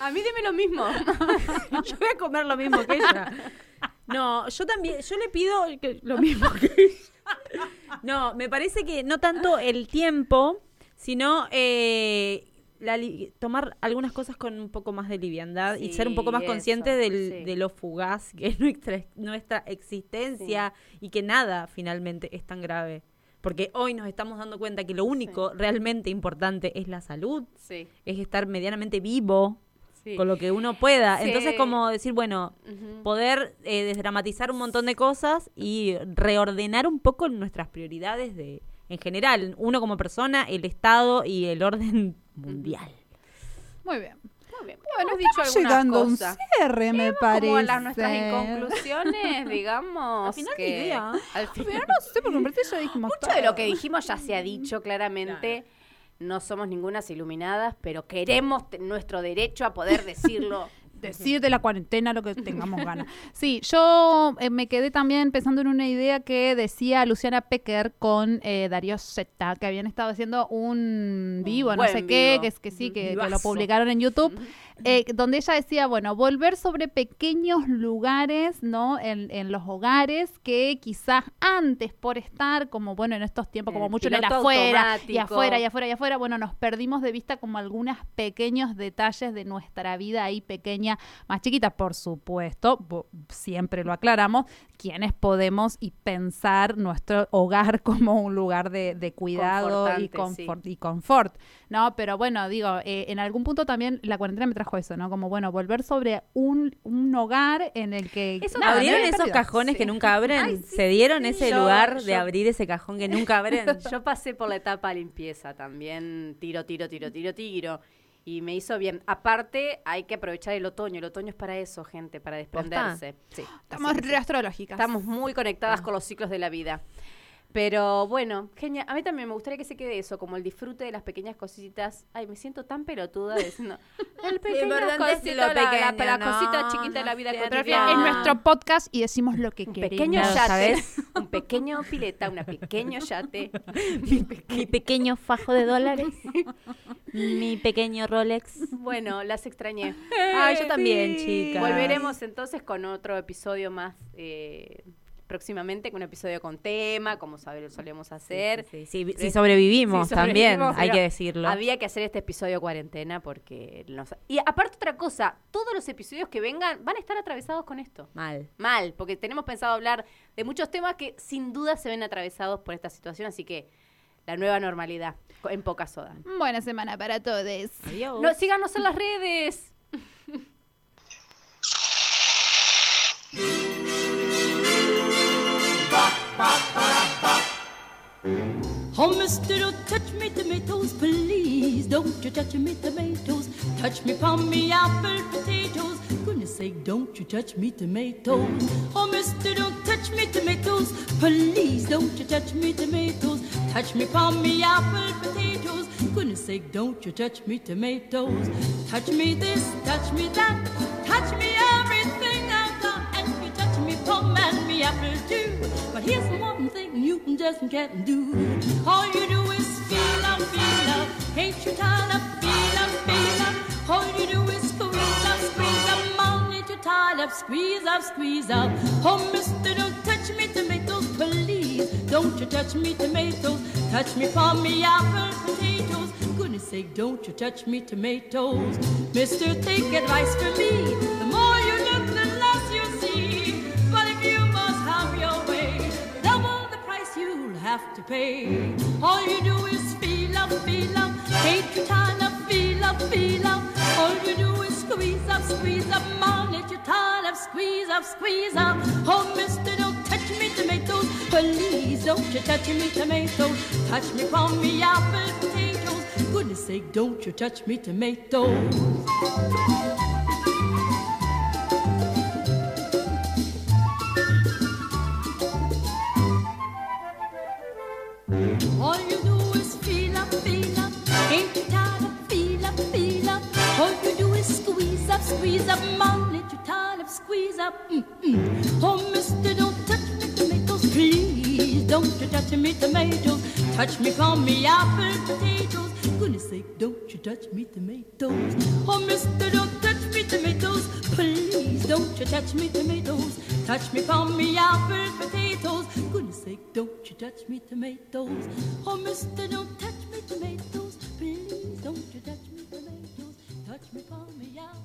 Speaker 4: A mí dime lo mismo.
Speaker 5: Yo voy a comer lo mismo que ella. No, yo también, yo le pido que- lo mismo que ella. No, me parece que no tanto el tiempo, sino eh, la tomar algunas cosas con un poco más de liviandad y ser un poco más consciente
Speaker 4: eso,
Speaker 5: del,
Speaker 4: sí.
Speaker 5: de lo fugaz que es nuestra, nuestra existencia y que nada finalmente es tan grave. Porque hoy nos estamos dando cuenta que lo único realmente importante es la salud,
Speaker 4: Sí,
Speaker 5: es estar medianamente vivo
Speaker 4: sí.
Speaker 5: con lo que uno pueda. Entonces, como decir, bueno, poder eh, desdramatizar un montón de cosas y reordenar un poco nuestras prioridades de en general, uno como persona, el Estado y el orden mundial.
Speaker 7: Muy bien. Bueno,
Speaker 4: hemos dicho algunas
Speaker 7: llegando a un
Speaker 4: cosas.
Speaker 7: cierre, me parece.
Speaker 4: Como a las nuestras conclusiones, digamos.
Speaker 5: Al final
Speaker 4: que
Speaker 5: ni idea.
Speaker 4: Al
Speaker 7: Pero
Speaker 4: final,
Speaker 7: no sé, parece que ya dijimos
Speaker 4: mucho de lo
Speaker 7: todo.
Speaker 4: que dijimos ya se ha dicho claramente. No somos ningunas iluminadas, pero queremos nuestro derecho a poder decirlo.
Speaker 7: decir de la cuarentena lo que tengamos ganas. Sí, yo eh, me quedé también pensando en una idea que decía Luciana Pecker con eh, Darío Zeta, que habían estado haciendo un vivo, no sé qué, que es que sí, que, que lo publicaron en YouTube, eh, donde ella decía, bueno, volver sobre pequeños lugares, ¿no? En, en los hogares que quizás antes por estar, como bueno, en estos tiempos, como
Speaker 4: El
Speaker 7: mucho en el afuera, y afuera, y afuera, y afuera, bueno, nos perdimos de vista como algunos pequeños detalles de nuestra vida ahí pequeña, más chiquita, por supuesto, siempre lo aclaramos, quienes podemos y pensar nuestro hogar como un lugar de, de cuidado y
Speaker 4: sí.
Speaker 7: confort, y confort, ¿no? Pero bueno, digo, eh, en algún punto también la cuarentena me trajo eso, ¿no? Como, bueno, volver sobre un, un hogar en el que...
Speaker 5: Eso
Speaker 7: nada,
Speaker 5: ¿Abrieron esos
Speaker 7: perdido.
Speaker 5: cajones
Speaker 4: Sí.
Speaker 5: que nunca abren?
Speaker 4: Ay, sí,
Speaker 5: ¿Se dieron ese
Speaker 4: Yo-
Speaker 5: lugar de abrir ese cajón que nunca abren?
Speaker 4: Yo pasé por la etapa limpieza también, tiro, tiro, tiro, tiro, tiro. Y me hizo bien. Aparte, hay que aprovechar el otoño. El otoño es para eso, gente, para desprenderse. Sí,
Speaker 7: Estamos
Speaker 4: así que sí.
Speaker 7: re astrológicas.
Speaker 4: Estamos muy conectadas con los ciclos de la vida. Pero bueno, genial. A mí también me gustaría que se quede eso, como el disfrute de las pequeñas cositas. Ay, me siento tan pelotuda diciendo. El pequeño cosito,
Speaker 5: lo
Speaker 4: la- la,
Speaker 5: pequeño,
Speaker 4: la
Speaker 5: ¿no?
Speaker 4: cosita chiquita de la vida cotidiana.
Speaker 7: es nuestro podcast y decimos lo que
Speaker 4: un
Speaker 7: queremos.
Speaker 4: pequeño yate,
Speaker 5: ¿sabes?
Speaker 4: un pequeño pileta, un pequeño yate.
Speaker 5: Mi pequeño fajo de dólares. Mi pequeño Rolex.
Speaker 4: Bueno, las extrañé.
Speaker 5: Ah, yo también, chicas.
Speaker 4: Volveremos entonces con otro episodio más eh, próximamente, con un episodio con tema, como sabe- solemos hacer.
Speaker 5: Sí, sí, sí,
Speaker 4: Sí,
Speaker 5: sí sobrevivimos también,
Speaker 4: sobrevivimos,
Speaker 5: hay que decirlo.
Speaker 4: Había que hacer este episodio cuarentena porque nos... Y aparte otra cosa, todos los episodios que vengan van a estar atravesados con esto.
Speaker 5: Mal.
Speaker 4: Mal, porque tenemos pensado hablar de muchos temas que sin duda se ven atravesados por esta situación, así que la nueva normalidad en poca soda.
Speaker 7: Buena semana para todos.
Speaker 5: Adiós.
Speaker 4: No, síganos en las redes.
Speaker 6: Oh, mister, don't touch me tomatoes, please. Don't you touch me tomatoes. Touch me palm me apple potatoes. Goodness sake, don't you touch me tomatoes. Oh, mister, don't touch me tomatoes, please. Don't you touch me tomatoes. Touch me palm me apple potatoes. Goodness sake, don't you touch me tomatoes. Touch me this, touch me that. Touch me everything I've got. And you touch me palm and me apple too. But here's one thing you can just can't do. All you do is feel up, feel up. Ain't you tired of feel up, feel up? All you do is squeeze up, squeeze up. Mom, ain't you tired of squeeze up, squeeze up? Oh, mister, don't touch me tomatoes, please. Don't you touch me tomatoes. Touch me for me apple potatoes. Goodness sake, don't you touch me tomatoes. Mister, take advice from me. The pay. All you do is feel up, feel up. Ain't you tired of feel up, feel up? All you do is squeeze up, squeeze up. Mom, let you tired of squeeze up, squeeze up. Oh, mister, don't touch me tomatoes. Please don't you touch me tomatoes. Touch me from me apple potatoes. Goodness sake, don't you touch me tomatoes. squeeze up, Mom, let your turnip squeeze up. Mm-mm. Oh, mister, don't touch me tomatoes, please. Don't you touch me tomatoes. Touch me for me apple, potatoes. Goodness sake, don't you touch me tomatoes. Oh, mister, don't touch me tomatoes, please. Don't you touch me tomatoes. Touch me for me apple, potatoes. Goodness sake, don't you touch me tomatoes. Oh, mister, don't touch me tomatoes, please. Don't you touch me tomatoes. Touch me for me apple.